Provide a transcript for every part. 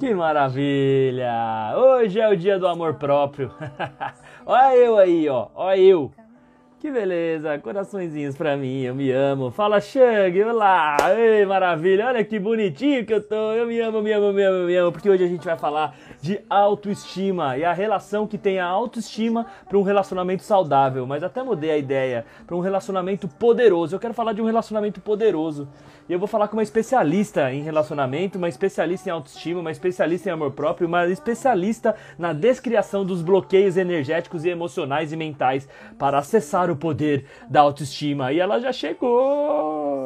Que maravilha! Hoje é o dia do amor próprio. Olha eu aí, ó. Olha eu. Que beleza, coraçõezinhos pra mim, eu me amo. Fala, Xang, olá! Ei, maravilha, olha que bonitinho que eu tô. Eu me amo, me amo, me amo, me amo. Porque hoje a gente vai falar de autoestima e a relação que tem a autoestima para um relacionamento saudável. Mas até mudei a ideia para um relacionamento poderoso. Eu quero falar de um relacionamento poderoso. E eu vou falar com uma especialista em relacionamento, uma especialista em autoestima, uma especialista em amor próprio, uma especialista na descriação dos bloqueios energéticos e emocionais e mentais para acessar o poder da autoestima. E ela já chegou!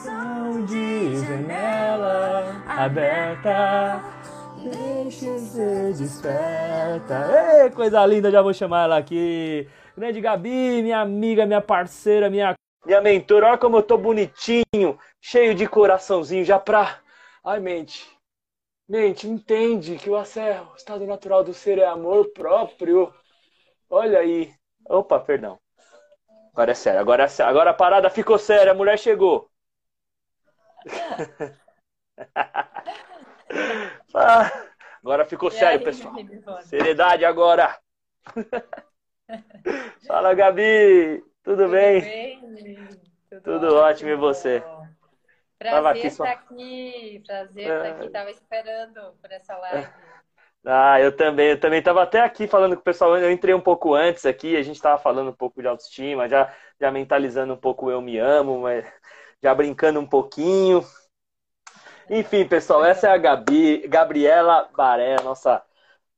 Coração de janela aberta. Deixa ser desperta. Ei, coisa linda, já vou chamar ela aqui. Grande Gabi, minha amiga, minha parceira, minha minha mentora, olha como eu tô bonitinho, cheio de coraçãozinho, já pra. Ai, mente. Mente, entende que o o estado natural do ser é amor próprio. Olha aí. Opa, perdão. Agora é sério, agora, é sério. agora a parada ficou séria, a mulher chegou. Ah, agora ficou sério, pessoal. Seriedade agora. Fala, Gabi. Tudo, Tudo bem? bem? Tudo, Tudo ótimo. ótimo. e você? Prazer Tava aqui só... estar aqui, prazer estar aqui, é. tava esperando por essa live. Ah, eu também, eu também estava até aqui falando com o pessoal, eu entrei um pouco antes aqui, a gente estava falando um pouco de autoestima, já, já mentalizando um pouco eu me amo, mas já brincando um pouquinho. Enfim, pessoal, essa é a Gabi, Gabriela Baré, nossa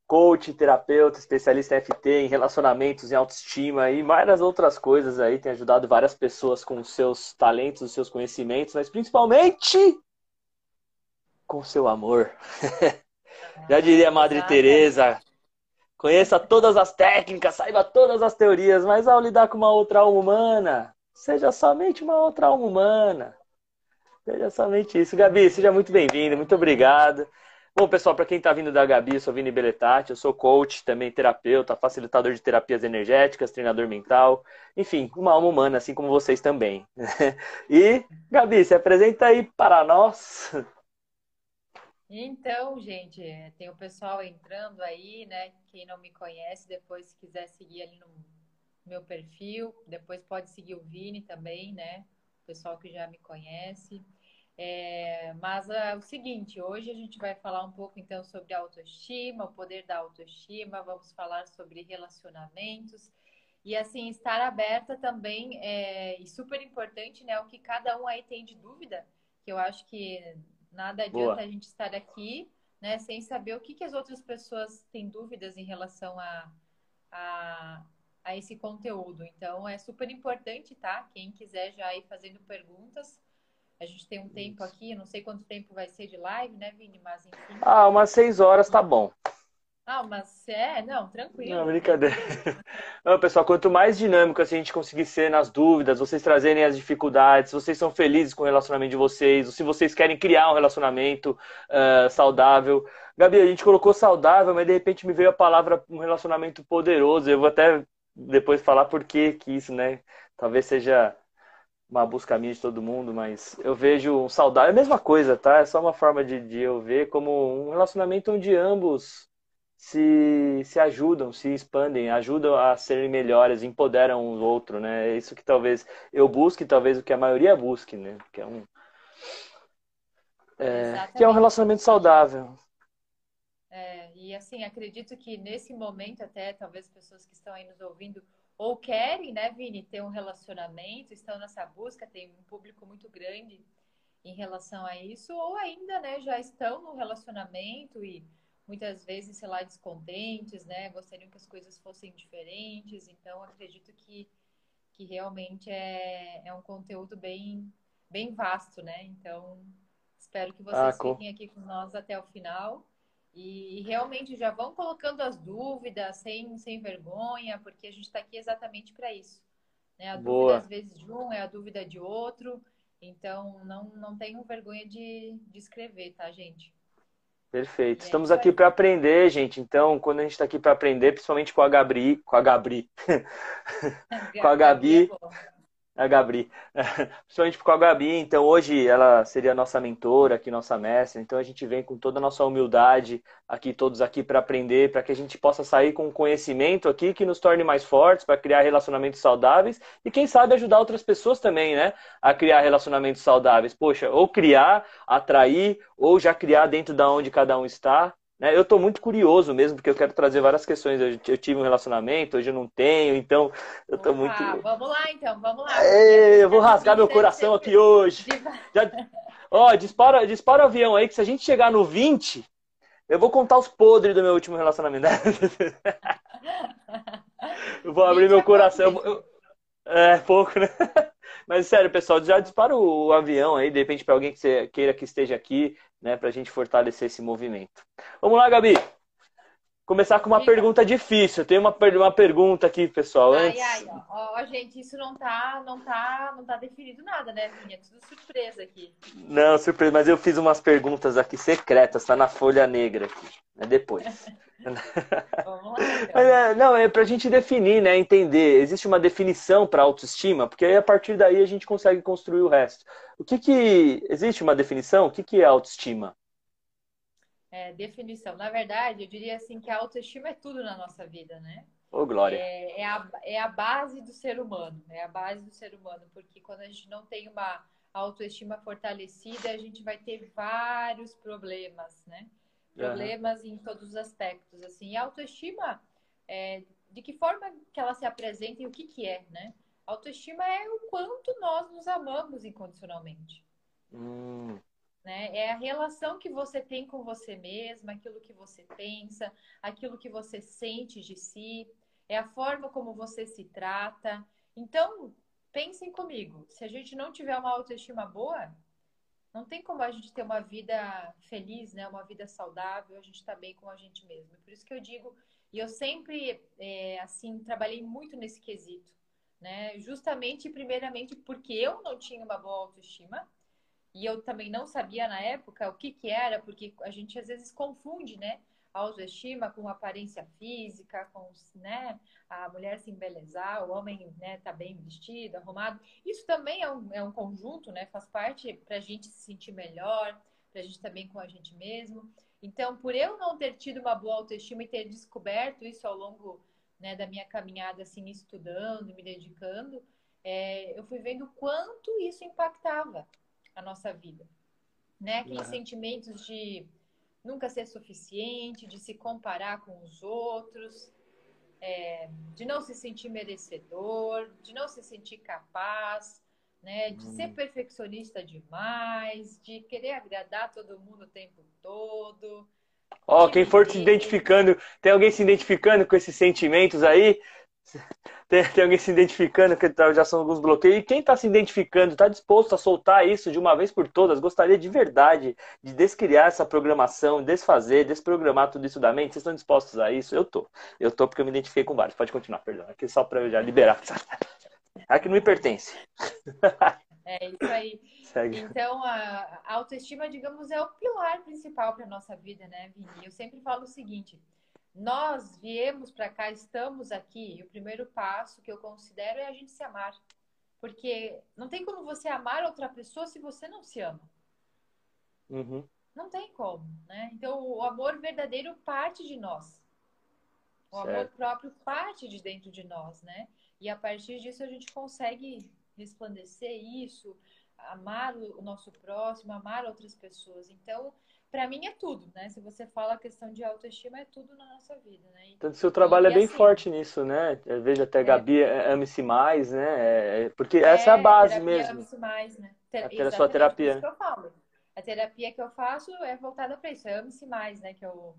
coach, terapeuta, especialista em FT, em relacionamentos, em autoestima e várias outras coisas aí. Tem ajudado várias pessoas com os seus talentos, os seus conhecimentos, mas principalmente com o seu amor. Já diria a Madre Teresa, conheça todas as técnicas, saiba todas as teorias, mas ao lidar com uma outra alma humana, seja somente uma outra alma humana. Seja somente isso. Gabi, seja muito bem-vinda, muito obrigado. Bom, pessoal, para quem está vindo da Gabi, eu sou Vini Beletati, eu sou coach, também terapeuta, facilitador de terapias energéticas, treinador mental, enfim, uma alma humana, assim como vocês também. e, Gabi, se apresenta aí para nós. Então, gente, tem o pessoal entrando aí, né? Quem não me conhece, depois se quiser seguir ali no meu perfil, depois pode seguir o Vini também, né? O pessoal que já me conhece. É, mas é o seguinte, hoje a gente vai falar um pouco então sobre autoestima, o poder da autoestima, vamos falar sobre relacionamentos e assim estar aberta também é, e super importante, né? O que cada um aí tem de dúvida, que eu acho que nada adianta Boa. a gente estar aqui, né, sem saber o que, que as outras pessoas têm dúvidas em relação a, a, a esse conteúdo. Então é super importante, tá? Quem quiser já ir fazendo perguntas a gente tem um tempo aqui, não sei quanto tempo vai ser de live, né, Vini? Mas enfim. Ah, umas seis horas tá bom. Ah, mas é, não, tranquilo. Não, brincadeira. Não, pessoal, quanto mais dinâmico assim, a gente conseguir ser nas dúvidas, vocês trazerem as dificuldades, se vocês são felizes com o relacionamento de vocês, ou se vocês querem criar um relacionamento uh, saudável. Gabi, a gente colocou saudável, mas de repente me veio a palavra um relacionamento poderoso. Eu vou até depois falar por que que isso, né? Talvez seja uma busca minha de todo mundo, mas eu vejo um saudável, é a mesma coisa, tá? É só uma forma de, de eu ver como um relacionamento onde ambos se, se ajudam, se expandem, ajudam a serem melhores, empoderam um outro, né? É isso que talvez eu busque, talvez o que a maioria busque, né? Que é um, é, que é um relacionamento saudável. É, e assim, acredito que nesse momento até, talvez pessoas que estão aí nos ouvindo ou querem, né, Vini, ter um relacionamento, estão nessa busca, tem um público muito grande em relação a isso, ou ainda, né, já estão no relacionamento e muitas vezes, sei lá, descontentes, né, gostariam que as coisas fossem diferentes, então acredito que, que realmente é, é um conteúdo bem, bem vasto, né, então espero que vocês ah, fiquem aqui com nós até o final. E, realmente já vão colocando as dúvidas sem, sem vergonha, porque a gente está aqui exatamente para isso. Né? A Boa. dúvida, às vezes, de um é a dúvida de outro. Então, não, não tenham vergonha de, de escrever, tá, gente? Perfeito. É Estamos aqui para aprender, gente. Então, quando a gente está aqui para aprender, principalmente com a Gabri, com a Gabri, com a Gabi, A Gabi. Principalmente com a Gabi. Então, hoje ela seria nossa mentora, aqui, nossa mestra. Então, a gente vem com toda a nossa humildade aqui, todos aqui, para aprender, para que a gente possa sair com conhecimento aqui que nos torne mais fortes, para criar relacionamentos saudáveis e, quem sabe, ajudar outras pessoas também, né? A criar relacionamentos saudáveis. Poxa, ou criar, atrair, ou já criar dentro da onde cada um está. Né? Eu estou muito curioso mesmo, porque eu quero trazer várias questões. Eu, eu, tive um relacionamento, hoje eu não tenho, então eu estou muito. Vamos lá, então, vamos lá. eu vou rasgar meu coração aqui hoje. Já... Ó, dispara, dispara o avião aí, que se a gente chegar no 20, eu vou contar os podres do meu último relacionamento. eu vou abrir meu é coração. Eu... É, pouco, né? Mas sério, pessoal, já dispara o avião aí, de repente, para alguém que você queira que esteja aqui, né, para a gente fortalecer esse movimento. Vamos lá, Gabi. Começar com uma Sim. pergunta difícil. Tem uma, uma pergunta aqui, pessoal. Ai, antes... ai, ó, ó, gente, isso não tá, não tá, não tá definido nada, né, Vinha? Tudo surpresa aqui. Não, surpresa, mas eu fiz umas perguntas aqui secretas, tá na folha negra aqui. É depois. Vamos lá, então. é, não, é pra gente definir, né? Entender. Existe uma definição para autoestima, porque aí a partir daí a gente consegue construir o resto. O que que. Existe uma definição? O que, que é autoestima? É, definição. Na verdade, eu diria assim que a autoestima é tudo na nossa vida, né? Ô, oh, Glória. É, é, a, é a base do ser humano. É a base do ser humano, porque quando a gente não tem uma autoestima fortalecida, a gente vai ter vários problemas, né? problemas uhum. em todos os aspectos, assim. E a autoestima, é, de que forma que ela se apresenta e o que que é, né? Autoestima é o quanto nós nos amamos incondicionalmente. Hum. Né? É a relação que você tem com você mesma, aquilo que você pensa, aquilo que você sente de si, é a forma como você se trata. Então, pensem comigo, se a gente não tiver uma autoestima boa, não tem como a gente ter uma vida feliz, né? Uma vida saudável, a gente está bem com a gente mesmo. Por isso que eu digo, e eu sempre, é, assim, trabalhei muito nesse quesito, né? Justamente, primeiramente, porque eu não tinha uma boa autoestima e eu também não sabia na época o que que era, porque a gente às vezes confunde, né? autoestima com aparência física, com né, a mulher se embelezar, o homem né, tá bem vestido, arrumado. Isso também é um, é um conjunto, né? Faz parte para a gente se sentir melhor, para a gente estar tá bem com a gente mesmo. Então, por eu não ter tido uma boa autoestima e ter descoberto isso ao longo né, da minha caminhada, assim, estudando, me dedicando, é, eu fui vendo quanto isso impactava a nossa vida. Né? Aqueles uhum. sentimentos de nunca ser suficiente, de se comparar com os outros, é, de não se sentir merecedor, de não se sentir capaz, né, de hum. ser perfeccionista demais, de querer agradar todo mundo o tempo todo. Ó, oh, quem for se identificando, tem alguém se identificando com esses sentimentos aí? Tem, tem, alguém se identificando, que tá, já são alguns bloqueios. E quem está se identificando, está disposto a soltar isso de uma vez por todas, gostaria de verdade de descriar essa programação, desfazer, desprogramar tudo isso da mente. Vocês estão dispostos a isso? Eu tô. Eu tô porque eu me identifiquei com vários. Pode continuar, perdão. Aqui só para eu já liberar. Aqui não me pertence. É isso aí. Segue. Então, a autoestima, digamos, é o pilar principal para nossa vida, né, Vini? Eu sempre falo o seguinte nós viemos para cá, estamos aqui, e o primeiro passo que eu considero é a gente se amar. Porque não tem como você amar outra pessoa se você não se ama. Uhum. Não tem como, né? Então, o amor verdadeiro parte de nós. O certo. amor próprio parte de dentro de nós, né? E a partir disso a gente consegue resplandecer isso, amar o nosso próximo, amar outras pessoas. Então, para mim é tudo, né? Se você fala a questão de autoestima, é tudo na nossa vida, né? Então, seu trabalho e, é bem assim, forte nisso, né? Eu vejo até é. Gabi é, ame-se mais, né? É, porque é, essa é a base mesmo. Ame-se mais, né? Ter, a, a sua terapia. Que eu falo. A terapia que eu faço é voltada para isso, é ame-se mais, né? Que eu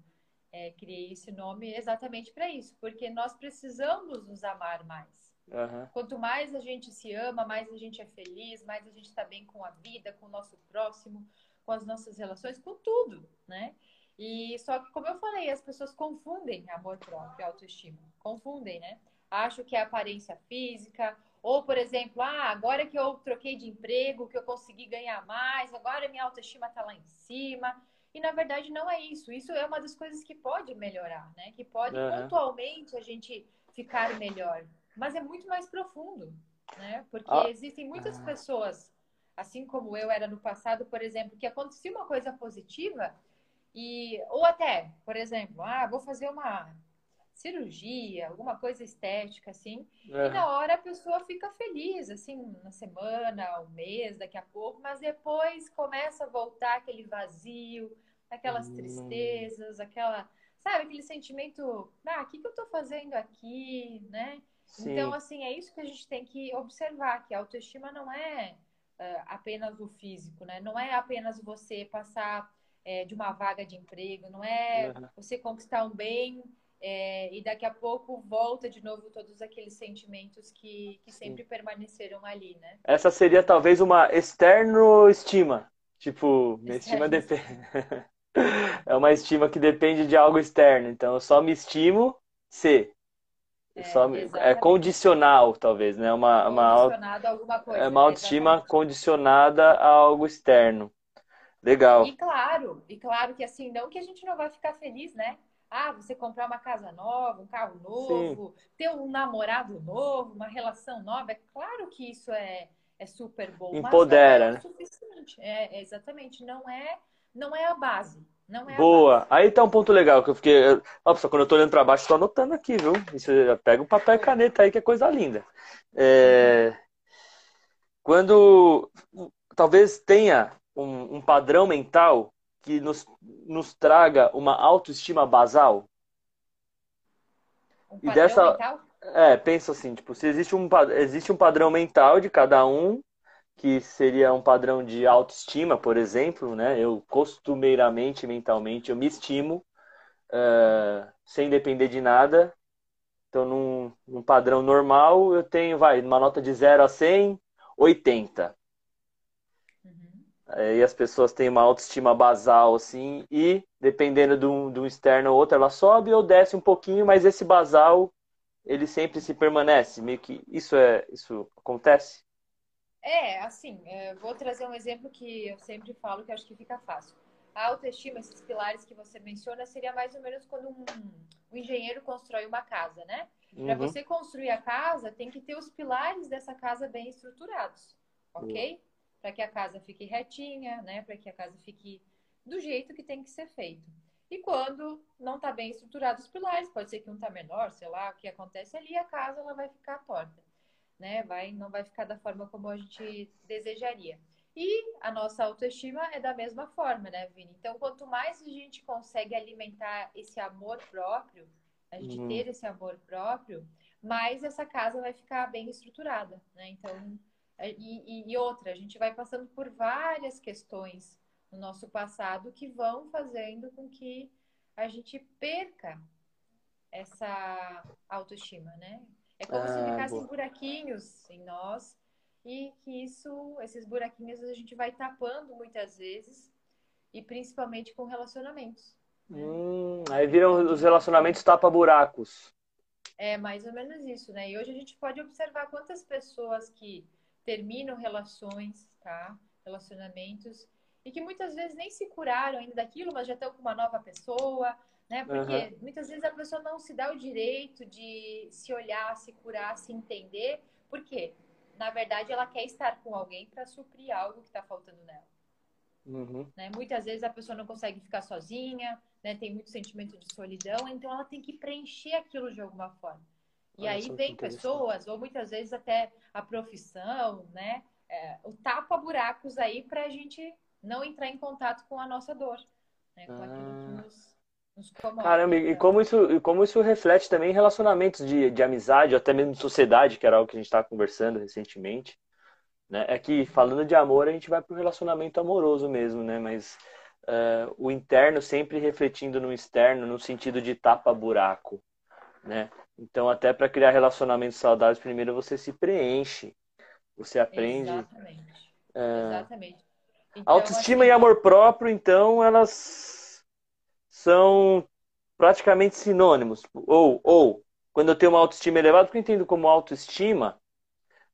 é, criei esse nome exatamente para isso, porque nós precisamos nos amar mais. Uhum. Quanto mais a gente se ama, mais a gente é feliz, mais a gente está bem com a vida, com o nosso próximo, com as nossas relações, com tudo, né? E só que, como eu falei, as pessoas confundem amor próprio e autoestima. Confundem, né? Acho que é aparência física, ou, por exemplo, ah, agora que eu troquei de emprego, que eu consegui ganhar mais, agora minha autoestima está lá em cima. E na verdade não é isso. Isso é uma das coisas que pode melhorar, né? Que pode uhum. pontualmente a gente ficar melhor. Mas é muito mais profundo. Né? Porque ah. existem muitas pessoas, assim como eu era no passado, por exemplo, que acontecia uma coisa positiva e ou até, por exemplo, ah, vou fazer uma cirurgia, alguma coisa estética, assim, é. e na hora a pessoa fica feliz, assim, na semana, um mês, daqui a pouco, mas depois começa a voltar aquele vazio, aquelas hum. tristezas, aquela, sabe, aquele sentimento, ah, o que, que eu tô fazendo aqui, né? Sim. Então, assim, é isso que a gente tem que observar, que a autoestima não é apenas o físico, né? Não é apenas você passar é, de uma vaga de emprego, não é uhum. você conquistar um bem é, e daqui a pouco volta de novo todos aqueles sentimentos que, que sempre permaneceram ali, né? Essa seria talvez uma externo estima. Tipo, minha estima depende. é uma estima que depende de algo externo. Então, eu só me estimo se. É, só é condicional, talvez, né? Uma, uma, a alguma coisa. É uma autoestima exatamente. condicionada a algo externo. Legal. E claro, e claro que assim, não que a gente não vai ficar feliz, né? Ah, você comprar uma casa nova, um carro novo, Sim. ter um namorado novo, uma relação nova, é claro que isso é, é super bom. Empodera, mas não é né? suficiente. É, exatamente, não é, não é a base. É Boa. Aí tá um ponto legal que eu fiquei. Ó, só quando eu tô olhando para baixo, tô anotando aqui, viu? Isso, pega um papel e caneta aí, que é coisa linda. É... Quando talvez tenha um, um padrão mental que nos, nos traga uma autoestima basal? Um e dessa mental? é penso assim tipo se existe um existe um padrão mental de cada um que seria um padrão de autoestima por exemplo né eu costumeiramente mentalmente eu me estimo uh, sem depender de nada então num, num padrão normal eu tenho vai uma nota de 0 a 100 80 e as pessoas têm uma autoestima basal, assim, e dependendo de um, de um externo ou outro, ela sobe ou desce um pouquinho, mas esse basal, ele sempre se permanece. Meio que isso é isso acontece? É, assim, é, vou trazer um exemplo que eu sempre falo que acho que fica fácil. A autoestima, esses pilares que você menciona, seria mais ou menos quando um, um engenheiro constrói uma casa, né? Para uhum. você construir a casa, tem que ter os pilares dessa casa bem estruturados, ok? Uhum para que a casa fique retinha, né? Para que a casa fique do jeito que tem que ser feito. E quando não está bem estruturado os pilares, pode ser que um está menor, sei lá, o que acontece ali, a casa ela vai ficar torta, né? Vai, não vai ficar da forma como a gente desejaria. E a nossa autoestima é da mesma forma, né, Vini? Então, quanto mais a gente consegue alimentar esse amor próprio, a gente uhum. ter esse amor próprio, mais essa casa vai ficar bem estruturada, né? Então, é, e, e, outra, a gente vai passando por várias questões no nosso passado que vão fazendo com que a gente perca essa autoestima, né? É como ah, se ficassem boa. buraquinhos em nós e que isso, esses buraquinhos a gente vai tapando muitas vezes e principalmente com relacionamentos. Né? Hum, aí viram os relacionamentos tapa-buracos. É mais ou menos isso, né? E hoje a gente pode observar quantas pessoas que terminam relações, tá? Relacionamentos e que muitas vezes nem se curaram ainda daquilo, mas já estão com uma nova pessoa, né? Porque uhum. muitas vezes a pessoa não se dá o direito de se olhar, se curar, se entender, porque na verdade ela quer estar com alguém para suprir algo que está faltando nela. Uhum. Né? Muitas vezes a pessoa não consegue ficar sozinha, né? tem muito sentimento de solidão, então ela tem que preencher aquilo de alguma forma. E aí vem pessoas, ou muitas vezes até a profissão, né? É, o tapa-buracos aí para a gente não entrar em contato com a nossa dor, né? Com ah. aquilo que ah. nos. Caramba, e como isso, como isso reflete também em relacionamentos de, de amizade, ou até mesmo de sociedade, que era algo que a gente estava conversando recentemente. Né? É que falando de amor, a gente vai para o relacionamento amoroso mesmo, né? Mas uh, o interno sempre refletindo no externo, no sentido de tapa-buraco, né? Então, até para criar relacionamentos saudáveis, primeiro você se preenche. Você aprende. Exatamente. É... Exatamente. Então, Autoestima e amor próprio, então, elas são praticamente sinônimos. Ou, ou quando eu tenho uma autoestima elevada, o que eu entendo como autoestima,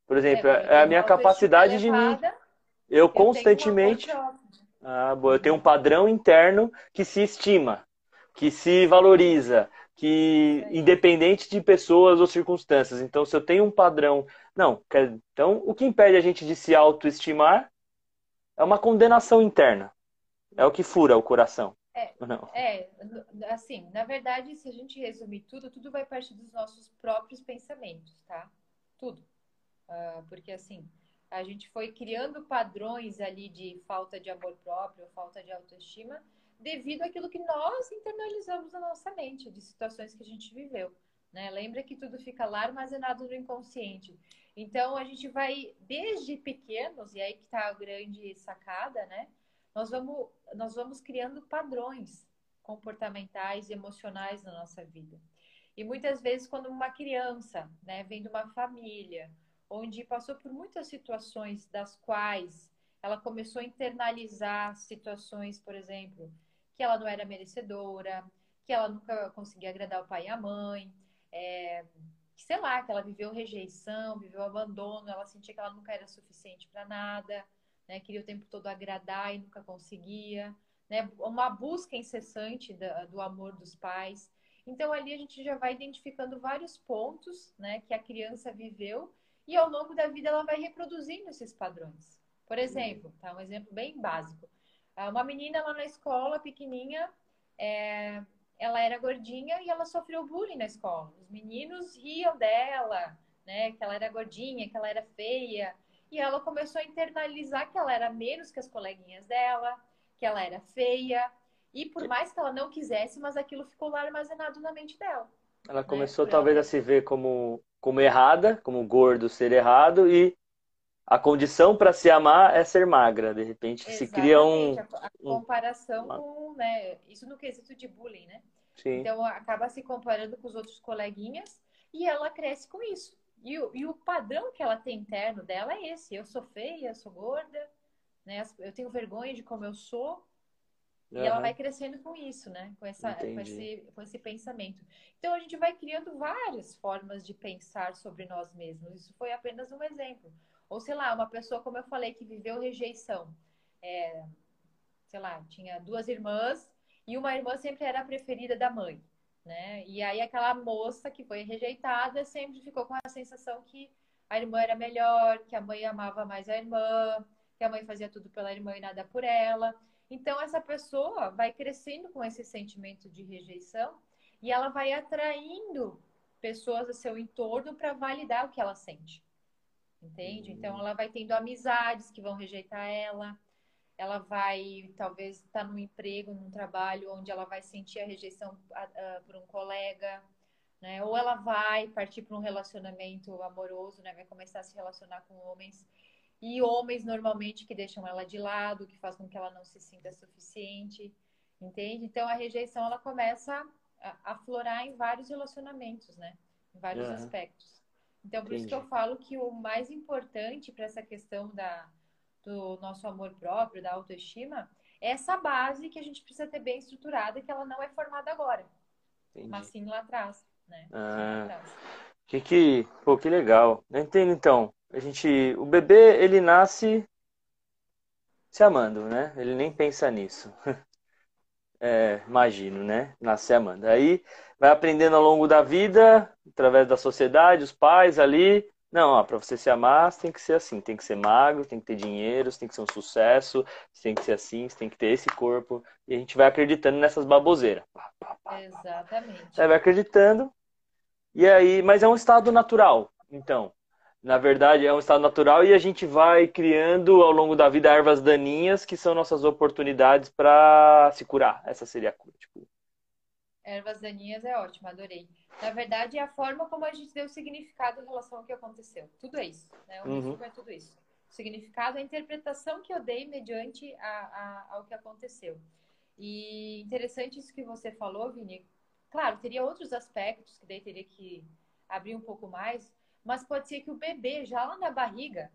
por exemplo, é, é a minha capacidade elevada, de mim. Eu, eu constantemente. Ah, eu tenho um padrão interno que se estima, que se valoriza, que independente de pessoas ou circunstâncias. Então, se eu tenho um padrão, não, então o que impede a gente de se autoestimar é uma condenação interna. É o que fura o coração. É, não. é, assim, na verdade, se a gente resumir tudo, tudo vai partir dos nossos próprios pensamentos, tá? Tudo. Uh, porque, assim, a gente foi criando padrões ali de falta de amor próprio, falta de autoestima, devido àquilo que nós internalizamos na nossa mente, de situações que a gente viveu. Né? Lembra que tudo fica lá armazenado no inconsciente. Então a gente vai desde pequenos, e aí que está a grande sacada, né? Nós vamos, nós vamos criando padrões comportamentais e emocionais na nossa vida. E muitas vezes, quando uma criança né, vem de uma família onde passou por muitas situações das quais ela começou a internalizar situações, por exemplo, que ela não era merecedora, que ela nunca conseguia agradar o pai e a mãe, é, sei lá, que ela viveu rejeição, viveu abandono, ela sentia que ela nunca era suficiente para nada, né? Queria o tempo todo agradar e nunca conseguia, né? Uma busca incessante da, do amor dos pais. Então ali a gente já vai identificando vários pontos, né, que a criança viveu e ao longo da vida ela vai reproduzindo esses padrões. Por exemplo, tá um exemplo bem básico. Ah, uma menina lá na escola, pequenininha, é, ela era gordinha e ela sofreu bullying na escola. Os meninos riam dela, né? Que ela era gordinha, que ela era feia. E ela começou a internalizar que ela era menos que as coleguinhas dela, que ela era feia. E por mais que ela não quisesse, mas aquilo ficou lá armazenado na mente dela. Ela né? começou talvez ela... a se ver como, como errada, como gordo ser errado, e a condição para se amar é ser magra. De repente Exatamente. se cria um. A, comparação uma... com, né? Isso no quesito de bullying, né? Sim. Então acaba se comparando com os outros coleguinhas e ela cresce com isso. E, e o padrão que ela tem interno dela é esse: eu sou feia, eu sou gorda, né? Eu tenho vergonha de como eu sou. Uhum. E ela vai crescendo com isso, né? Com, essa, com, esse, com esse pensamento. Então a gente vai criando várias formas de pensar sobre nós mesmos. Isso foi apenas um exemplo. Ou, sei lá, uma pessoa, como eu falei, que viveu rejeição. É, sei lá, tinha duas irmãs e uma irmã sempre era a preferida da mãe, né? E aí aquela moça que foi rejeitada sempre ficou com a sensação que a irmã era melhor, que a mãe amava mais a irmã, que a mãe fazia tudo pela irmã e nada por ela. Então essa pessoa vai crescendo com esse sentimento de rejeição e ela vai atraindo pessoas ao seu entorno para validar o que ela sente entende? Então ela vai tendo amizades que vão rejeitar ela, ela vai talvez estar tá num emprego, num trabalho onde ela vai sentir a rejeição por um colega, né? Ou ela vai partir para um relacionamento amoroso, né? Vai começar a se relacionar com homens e homens normalmente que deixam ela de lado, que faz com que ela não se sinta suficiente, entende? Então a rejeição ela começa a aflorar em vários relacionamentos, né? Em vários uhum. aspectos. Então, por Entendi. isso que eu falo que o mais importante para essa questão da, do nosso amor próprio, da autoestima, é essa base que a gente precisa ter bem estruturada, que ela não é formada agora, Entendi. mas sim lá atrás, né? Ah, que que, pô, que legal. Entendo então. A gente, o bebê ele nasce se amando, né? Ele nem pensa nisso. É, imagino, né? Nasce amando. Aí vai aprendendo ao longo da vida, através da sociedade, os pais ali. Não, ó, para você se amar, você tem que ser assim, tem que ser magro, tem que ter dinheiro, tem que ser um sucesso, tem que ser assim, você tem que ter esse corpo. E a gente vai acreditando nessas baboseiras. Exatamente. Aí vai acreditando. E aí, mas é um estado natural. Então, na verdade, é um estado natural e a gente vai criando ao longo da vida ervas daninhas que são nossas oportunidades para se curar. Essa seria a cura. Tipo... Ervas daninhas é ótimo, adorei. Na verdade, é a forma como a gente deu significado em relação ao que aconteceu. Tudo é isso. Né? O uhum. é tudo isso. O significado, a interpretação que eu dei mediante a, a, ao que aconteceu. E interessante isso que você falou, Vini. Claro, teria outros aspectos que daí teria que abrir um pouco mais, mas pode ser que o bebê, já lá na barriga,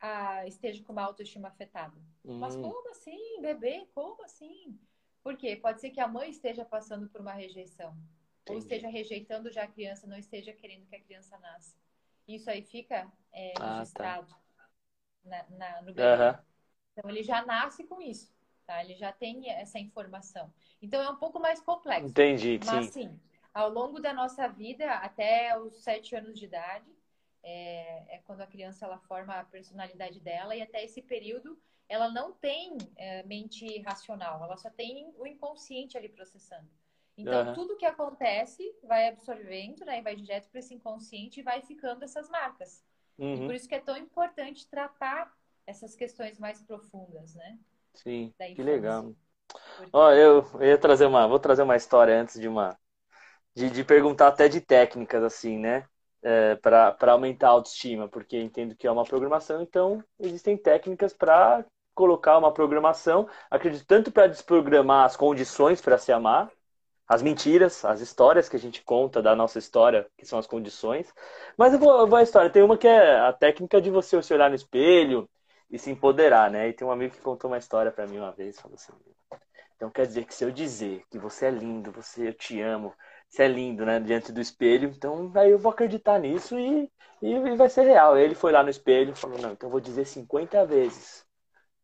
ah, esteja com uma autoestima afetada. Hum. Mas como assim, bebê? Como assim? Por quê? Pode ser que a mãe esteja passando por uma rejeição. Entendi. Ou esteja rejeitando já a criança, não esteja querendo que a criança nasça. Isso aí fica é, ah, registrado tá. na, na, no bebê. Uhum. Então ele já nasce com isso. tá? Ele já tem essa informação. Então é um pouco mais complexo. Entendi, Mas, sim. sim, ao longo da nossa vida, até os sete anos de idade, é, é, quando a criança ela forma a personalidade dela e até esse período ela não tem é, mente racional, ela só tem o inconsciente ali processando. Então, uhum. tudo que acontece vai absorvendo, né, e vai direto para esse inconsciente e vai ficando essas marcas. Uhum. E por isso que é tão importante tratar essas questões mais profundas, né? Sim, que legal. Porque... Ó, eu, eu ia trazer uma, vou trazer uma história antes de uma, de, de perguntar até de técnicas assim, né? É, para aumentar a autoestima, porque entendo que é uma programação, então existem técnicas para colocar uma programação, acredito tanto para desprogramar as condições para se amar, as mentiras, as histórias que a gente conta da nossa história, que são as condições. Mas eu vou, eu vou à história. Tem uma que é a técnica de você se olhar no espelho e se empoderar, né? E tem um amigo que contou uma história para mim uma vez, falou assim: "Então quer dizer que se eu dizer que você é lindo, você eu te amo, você é lindo, né, diante do espelho, então aí eu vou acreditar nisso e, e vai ser real". Ele foi lá no espelho e falou: "Não, então eu vou dizer 50 vezes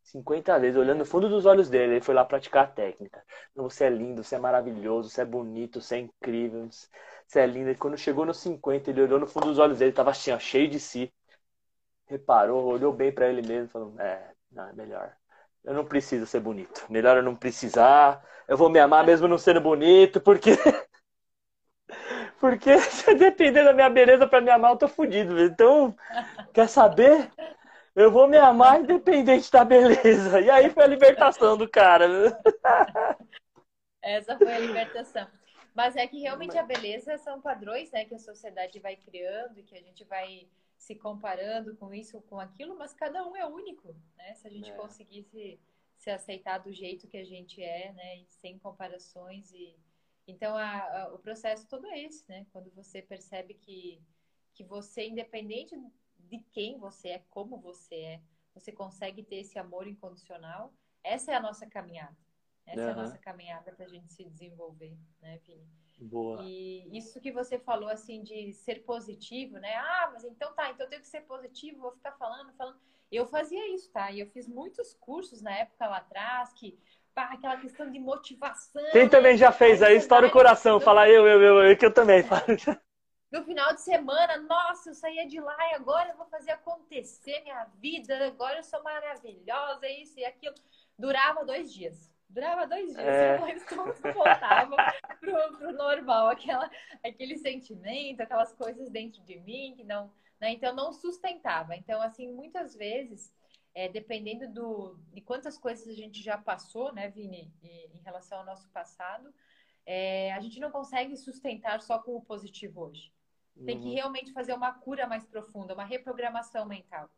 50 vezes, olhando no fundo dos olhos dele. Ele foi lá praticar a técnica. Você é lindo, você é maravilhoso, você é bonito, você é incrível, você é lindo. E quando chegou nos 50, ele olhou no fundo dos olhos dele, tava assim, ó, cheio de si. Reparou, olhou bem para ele mesmo, falou: É, não, é melhor. Eu não preciso ser bonito. Melhor eu não precisar. Eu vou me amar mesmo não sendo bonito, porque. porque se depender da minha beleza para me amar, eu tô fudido. Então, quer saber? Eu vou me amar independente da beleza. E aí foi a libertação do cara. Essa foi a libertação. Mas é que realmente a beleza são padrões, né, que a sociedade vai criando e que a gente vai se comparando com isso, com aquilo, mas cada um é único, né? Se a gente é. conseguisse se aceitar do jeito que a gente é, né, sem comparações e então a, a, o processo todo é esse, né? Quando você percebe que que você independente de quem você é, como você é, você consegue ter esse amor incondicional. Essa é a nossa caminhada. Essa uhum. é a nossa caminhada para a gente se desenvolver, né, Vini? Boa. E isso que você falou, assim, de ser positivo, né? Ah, mas então tá, então eu tenho que ser positivo, vou ficar falando, falando. Eu fazia isso, tá? E eu fiz muitos cursos na época lá atrás, que pá, aquela questão de motivação. Quem também já fez aí, estoura o coração, fala eu, eu, eu, eu, que eu também falo no final de semana, nossa, eu saía de lá e agora eu vou fazer acontecer minha vida, agora eu sou maravilhosa, isso e aquilo. Durava dois dias. Durava dois dias, é. depois tudo voltava pro, pro normal, aquela, aquele sentimento, aquelas coisas dentro de mim que não. Né? Então não sustentava. Então, assim, muitas vezes, é, dependendo do, de quantas coisas a gente já passou, né, Vini, em relação ao nosso passado, é, a gente não consegue sustentar só com o positivo hoje. Tem que uhum. realmente fazer uma cura mais profunda, uma reprogramação mental.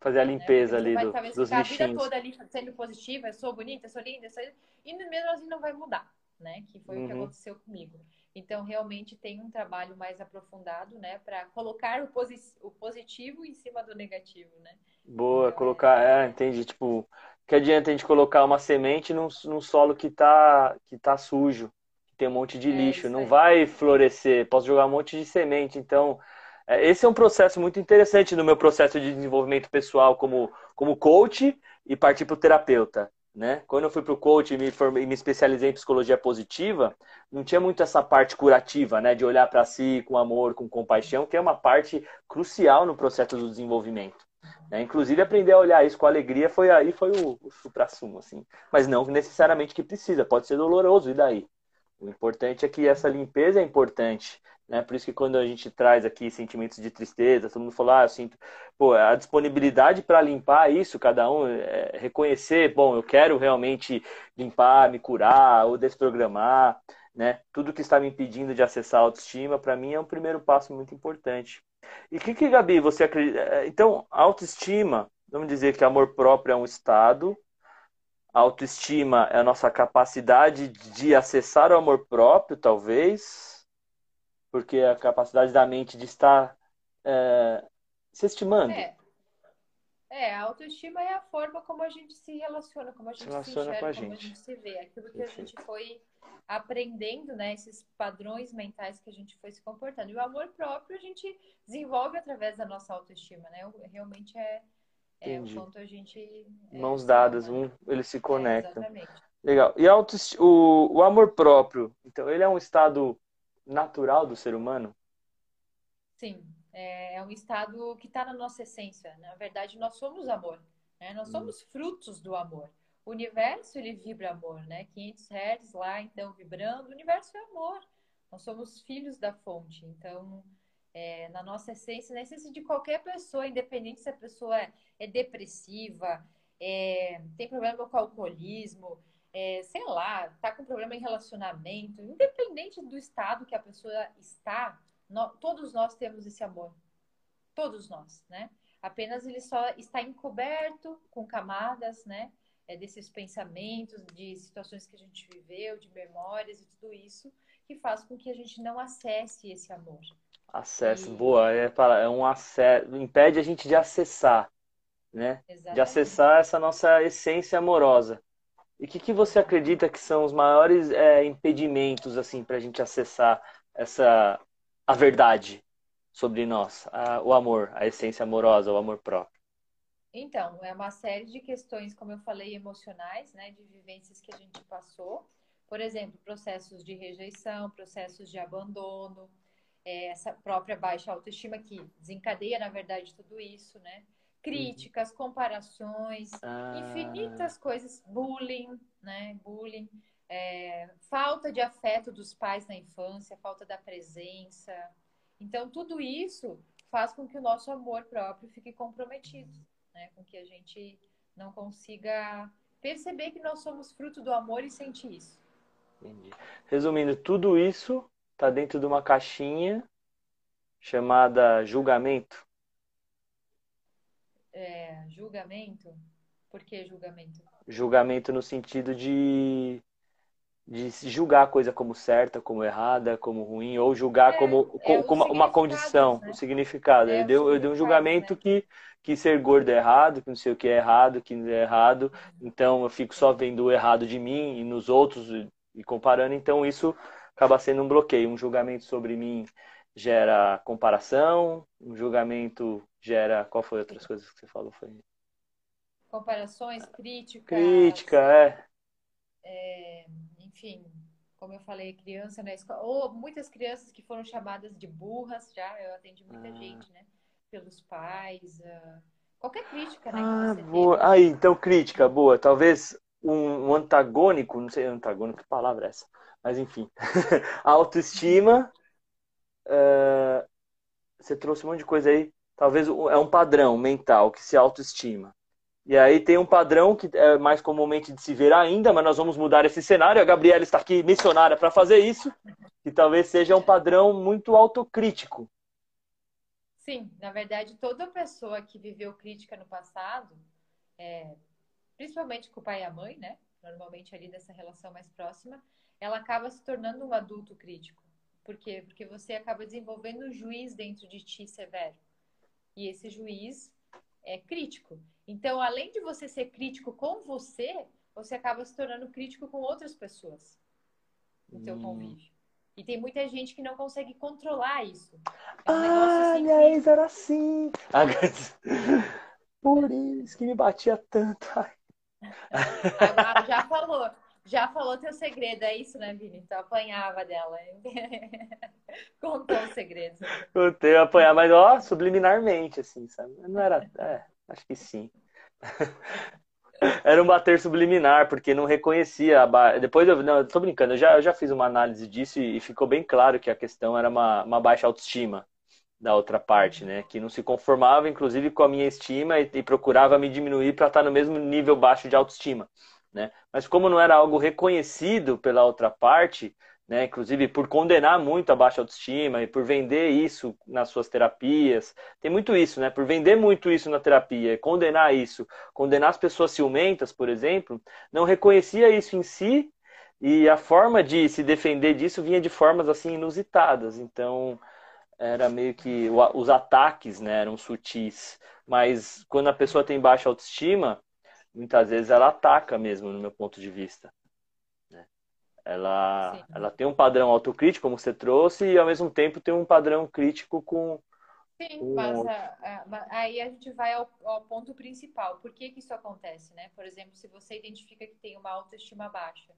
Fazer a né? limpeza né? ali vai, do, talvez, dos bichinhos. a vida toda ali sendo positiva, eu sou bonita, eu sou linda, eu sou... e mesmo assim não vai mudar, né? Que foi uhum. o que uhum. aconteceu comigo. Então, realmente tem um trabalho mais aprofundado, né? Para colocar o, posi o positivo em cima do negativo, né? Boa, então, colocar, é... é, entendi, tipo, que adianta a gente colocar uma semente num, num solo que tá, que tá sujo, tem um monte de é lixo, não vai florescer, posso jogar um monte de semente. Então, é, esse é um processo muito interessante no meu processo de desenvolvimento pessoal como, como coach e partir para o terapeuta. Né? Quando eu fui para o coach e me, formei, me especializei em psicologia positiva, não tinha muito essa parte curativa, né? De olhar para si com amor, com compaixão, que é uma parte crucial no processo do desenvolvimento. Né? Inclusive, aprender a olhar isso com alegria foi aí foi o, o supra-sumo, assim. Mas não necessariamente que precisa, pode ser doloroso, e daí? O importante é que essa limpeza é importante. Né? Por isso que quando a gente traz aqui sentimentos de tristeza, todo mundo fala, ah, eu sinto. Pô, a disponibilidade para limpar isso, cada um é, reconhecer, bom, eu quero realmente limpar, me curar ou desprogramar, né? Tudo que está me impedindo de acessar a autoestima, para mim é um primeiro passo muito importante. E o que, que, Gabi, você acredita? É, então, autoestima, vamos dizer que amor próprio é um estado, a autoestima é a nossa capacidade de acessar o amor próprio, talvez, porque é a capacidade da mente de estar é, se estimando. É. é. a autoestima é a forma como a gente se relaciona, como a gente se, relaciona se enxerga, a como a gente se vê. Aquilo que Perfeito. a gente foi aprendendo, né? Esses padrões mentais que a gente foi se comportando. E o amor próprio a gente desenvolve através da nossa autoestima, né? Realmente é, É o a gente. É, Mãos dadas, um, eles se conectam. É, exatamente. Legal. E o, o amor próprio, então, ele é um estado natural do ser humano? Sim, é, é um estado que está na nossa essência. Na verdade, nós somos amor. Né? Nós hum. somos frutos do amor. O universo, ele vibra amor, né? 500 Hz lá, então, vibrando. O universo é amor. Nós somos filhos da fonte. Então, é, na nossa essência, na essência de qualquer pessoa, independente se a pessoa é, depressiva, é, tem problema com alcoolismo, é, sei lá, tá com problema em relacionamento, independente do estado que a pessoa está, todos nós temos esse amor. Todos nós, né? Apenas ele só está encoberto com camadas, né? É, desses pensamentos, de situações que a gente viveu, de memórias e tudo isso, que faz com que a gente não acesse esse amor. Acesso, e... boa, é, é um acesso, impede a gente de acessar, né? Exatamente. De acessar essa nossa essência amorosa. E o que, que você acredita que são os maiores é, impedimentos assim para a gente acessar essa a verdade sobre nós, a, o amor, a essência amorosa, o amor próprio? Então, é uma série de questões, como eu falei, emocionais, né, de vivências que a gente passou. Por exemplo, processos de rejeição, processos de abandono, é, essa própria baixa autoestima que desencadeia, na verdade, tudo isso, né? críticas, comparações, ah. infinitas coisas, bullying, né? Bullying, é, falta de afeto dos pais na infância, falta da presença. Então, tudo isso faz com que o nosso amor próprio fique comprometido, né? Com que a gente não consiga perceber que nós somos fruto do amor e sentir isso. Entendi. Resumindo, tudo isso está dentro de uma caixinha chamada julgamento é, julgamento. Por que julgamento? Julgamento no sentido de, de julgar a coisa como certa, como errada, como ruim, ou julgar é, como, é como uma condição, né? o significado. É, eu, dei, eu dei um julgamento né? que, que ser gordo é errado, que não sei o que é errado, que não é errado. Então eu fico só vendo o errado de mim e nos outros e, e comparando. Então isso acaba sendo um bloqueio. Um julgamento sobre mim gera comparação, um julgamento gera. Qual foi outras coisas que você falou? Foi... Comparações, críticas. Crítica, é. é. Enfim, como eu falei, criança na escola. Ou muitas crianças que foram chamadas de burras já. Eu atendi muita ah. gente, né? Pelos pais. Uh... qualquer crítica, né? Ah, boa. Teve. Aí, então, crítica, boa. Talvez um, um antagônico, não sei antagônico, que palavra é essa? Mas enfim. autoestima. Uh, você trouxe um monte de coisa aí talvez é um padrão mental que se autoestima. E aí tem um padrão que é mais comumente de se ver ainda, mas nós vamos mudar esse cenário. A Gabriela está aqui missionária para fazer isso, que talvez seja um padrão muito autocrítico. Sim, na verdade, toda pessoa que viveu crítica no passado, é, principalmente com o pai e a mãe, né? Normalmente ali dessa relação mais próxima, ela acaba se tornando um adulto crítico. Por quê? Porque você acaba desenvolvendo um juiz dentro de ti severo. E esse juiz é crítico. Então, além de você ser crítico com você, você acaba se tornando crítico com outras pessoas no hum. teu convívio. E tem muita gente que não consegue controlar isso. É um ah, assim minha ex era assim. Por isso que me batia tanto. Já falou. Já falou teu segredo, é isso, né, Vini? Tu apanhava dela. Contou o segredo. Contei, apanhar, mas ó, subliminarmente, assim, sabe? Não era. É, acho que sim. Era um bater subliminar, porque não reconhecia a. Depois eu. Não, eu tô brincando, eu já, eu já fiz uma análise disso e, ficou bem claro que a questão era uma, uma baixa autoestima da outra parte, né? Que não se conformava, inclusive, com a minha estima e, e procurava me diminuir para estar no mesmo nível baixo de autoestima. Né? Mas como não era algo reconhecido pela outra parte, né, inclusive por condenar muito a baixa autoestima e por vender isso nas suas terapias, tem muito isso, né? Por vender muito isso na terapia, condenar isso, condenar as pessoas ciumentas, por exemplo, não reconhecia isso em si e a forma de se defender disso vinha de formas assim inusitadas. Então era meio que os ataques, né, eram sutis. Mas quando a pessoa tem baixa autoestima, muitas vezes ela ataca mesmo, no meu ponto de vista. Né? Ela, ela tem um padrão autocrítico, como você trouxe, e ao mesmo tempo tem um padrão crítico com, Sim, um mas a, a, aí a gente vai ao, ao, ponto principal. Por que, que isso acontece, né? Por exemplo, se você identifica que tem uma autoestima baixa,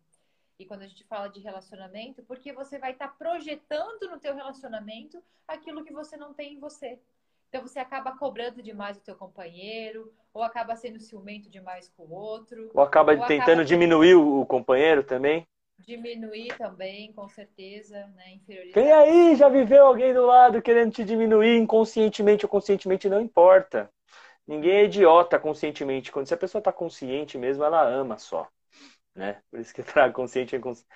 e quando a gente fala de relacionamento, porque você vai estar tá projetando no teu relacionamento aquilo que você não tem em você. Então você acaba cobrando demais o teu companheiro, ou acaba sendo ciumento demais com o outro. Ou acaba ou tentando acaba... diminuir o companheiro também. Diminuir também, com certeza, né? Quem aí já viveu alguém do lado querendo te diminuir inconscientemente ou conscientemente, não importa. Ninguém é idiota conscientemente. Quando se a pessoa está consciente mesmo, ela ama só né? Por isso que trago consciente e inconsciente.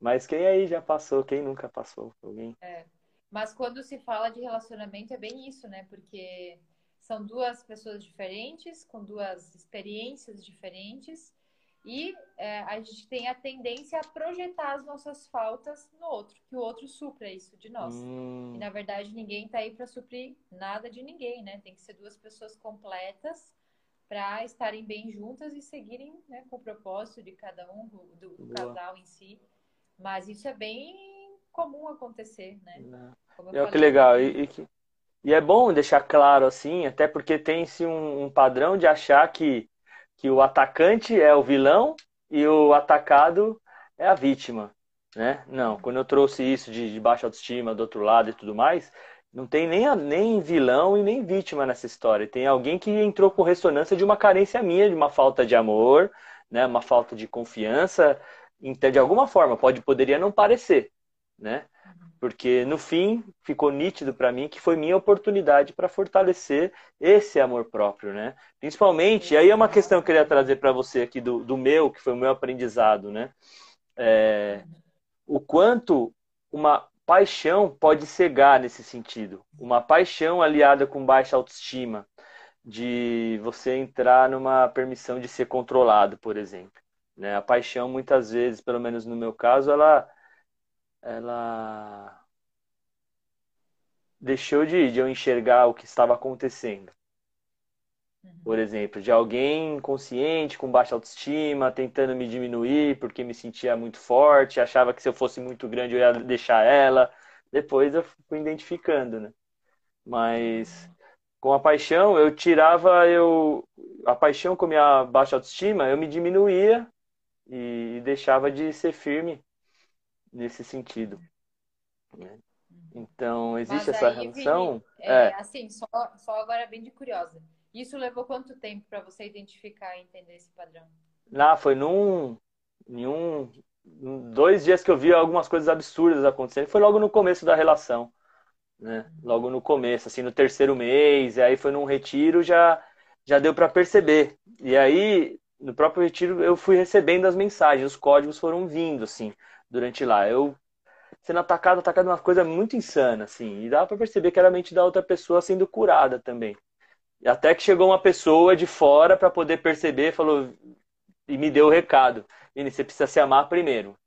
Mas quem aí já passou, quem nunca passou? Alguém? É. Mas quando se fala de relacionamento é bem isso, né? Porque são duas pessoas diferentes, com duas experiências diferentes, e é, a gente tem a tendência a projetar as nossas faltas no outro, que o outro supra isso de nós. Hum. E na verdade ninguém está aí para suprir nada de ninguém, né? Tem que ser duas pessoas completas para estarem bem juntas e seguirem né, com o propósito de cada um, do, do casal em si. Mas isso é bem comum acontecer, né? É que legal. E, e, e, é bom deixar claro assim, até porque tem-se um, um, padrão de achar que, que o atacante é o vilão e o atacado é a vítima. Né? Não, uhum. quando eu trouxe isso de, de baixa autoestima do outro lado e tudo mais, não tem nem, nem vilão e nem vítima nessa história. Tem alguém que entrou com ressonância de uma carência minha, de uma falta de amor, né? uma falta de confiança. Então, de alguma forma, pode, poderia não parecer, né? Porque no fim ficou nítido para mim que foi minha oportunidade para fortalecer esse amor próprio, né? Principalmente, aí é uma questão que eu queria trazer para você aqui do, do meu, que foi o meu aprendizado, né? É, o quanto uma paixão pode cegar nesse sentido. Uma paixão aliada com baixa autoestima, de você entrar numa permissão de ser controlado, por exemplo. Né? A paixão, muitas vezes, pelo menos no meu caso, ela, ela deixou de, de eu enxergar o que estava acontecendo. Por exemplo, de alguém inconsciente, com baixa autoestima, tentando me diminuir porque me sentia muito forte, achava que se eu fosse muito grande eu ia deixar ela. Depois eu fui identificando, né? Mas com a paixão, eu tirava eu a paixão com a minha baixa autoestima, eu me diminuía e deixava de ser firme nesse sentido. Né? Então, existe Mas essa aí, relação? Vini, é, é, assim, só, só agora bem de curiosa. Isso levou quanto tempo para você identificar e entender esse padrão? Ah, foi num, em um, dois dias que eu vi algumas coisas absurdas acontecendo. Foi logo no começo da relação, né? Logo no começo, assim, no terceiro mês. E aí foi num retiro, já, já deu para perceber. E aí, no próprio retiro, eu fui recebendo as mensagens, os códigos foram vindo, assim, durante lá. Eu sendo atacado, atacado uma coisa muito insana, assim. E dava para perceber que era a mente da outra pessoa sendo curada também. Até que chegou uma pessoa de fora para poder perceber, falou e me deu o recado. Vini, você precisa se amar primeiro.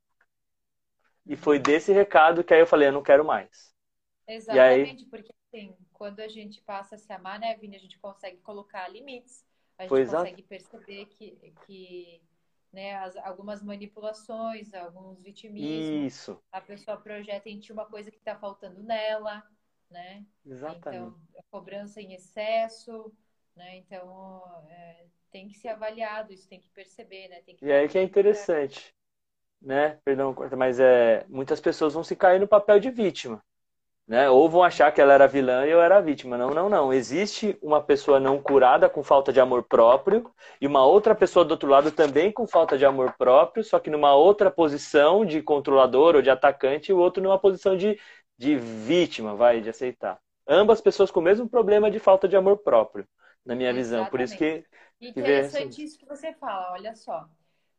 E foi desse recado que aí eu falei, eu não quero mais. Exatamente, aí... porque assim, quando a gente passa a se amar, né, Vini, a gente consegue colocar limites. A gente pois consegue perceber que, que né, as, algumas manipulações, alguns vitimismos. Isso. A pessoa projeta em ti uma coisa que está faltando nela né? Exatamente. Então, cobrança em excesso, né? Então, é, tem que ser avaliado, isso tem que perceber, né? Tem que e aí que é interessante, né? Perdão, mas é, muitas pessoas vão se cair no papel de vítima. Né? Ou vão achar que ela era vilã e eu era vítima. Não, não, não. Existe uma pessoa não curada com falta de amor próprio e uma outra pessoa do outro lado também com falta de amor próprio, só que numa outra posição de controlador ou de atacante e o outro numa posição de de vítima, vai, de aceitar. Ambas pessoas com o mesmo problema de falta de amor próprio, na minha Exatamente. visão. Por isso que. Interessante isso que você fala, olha só.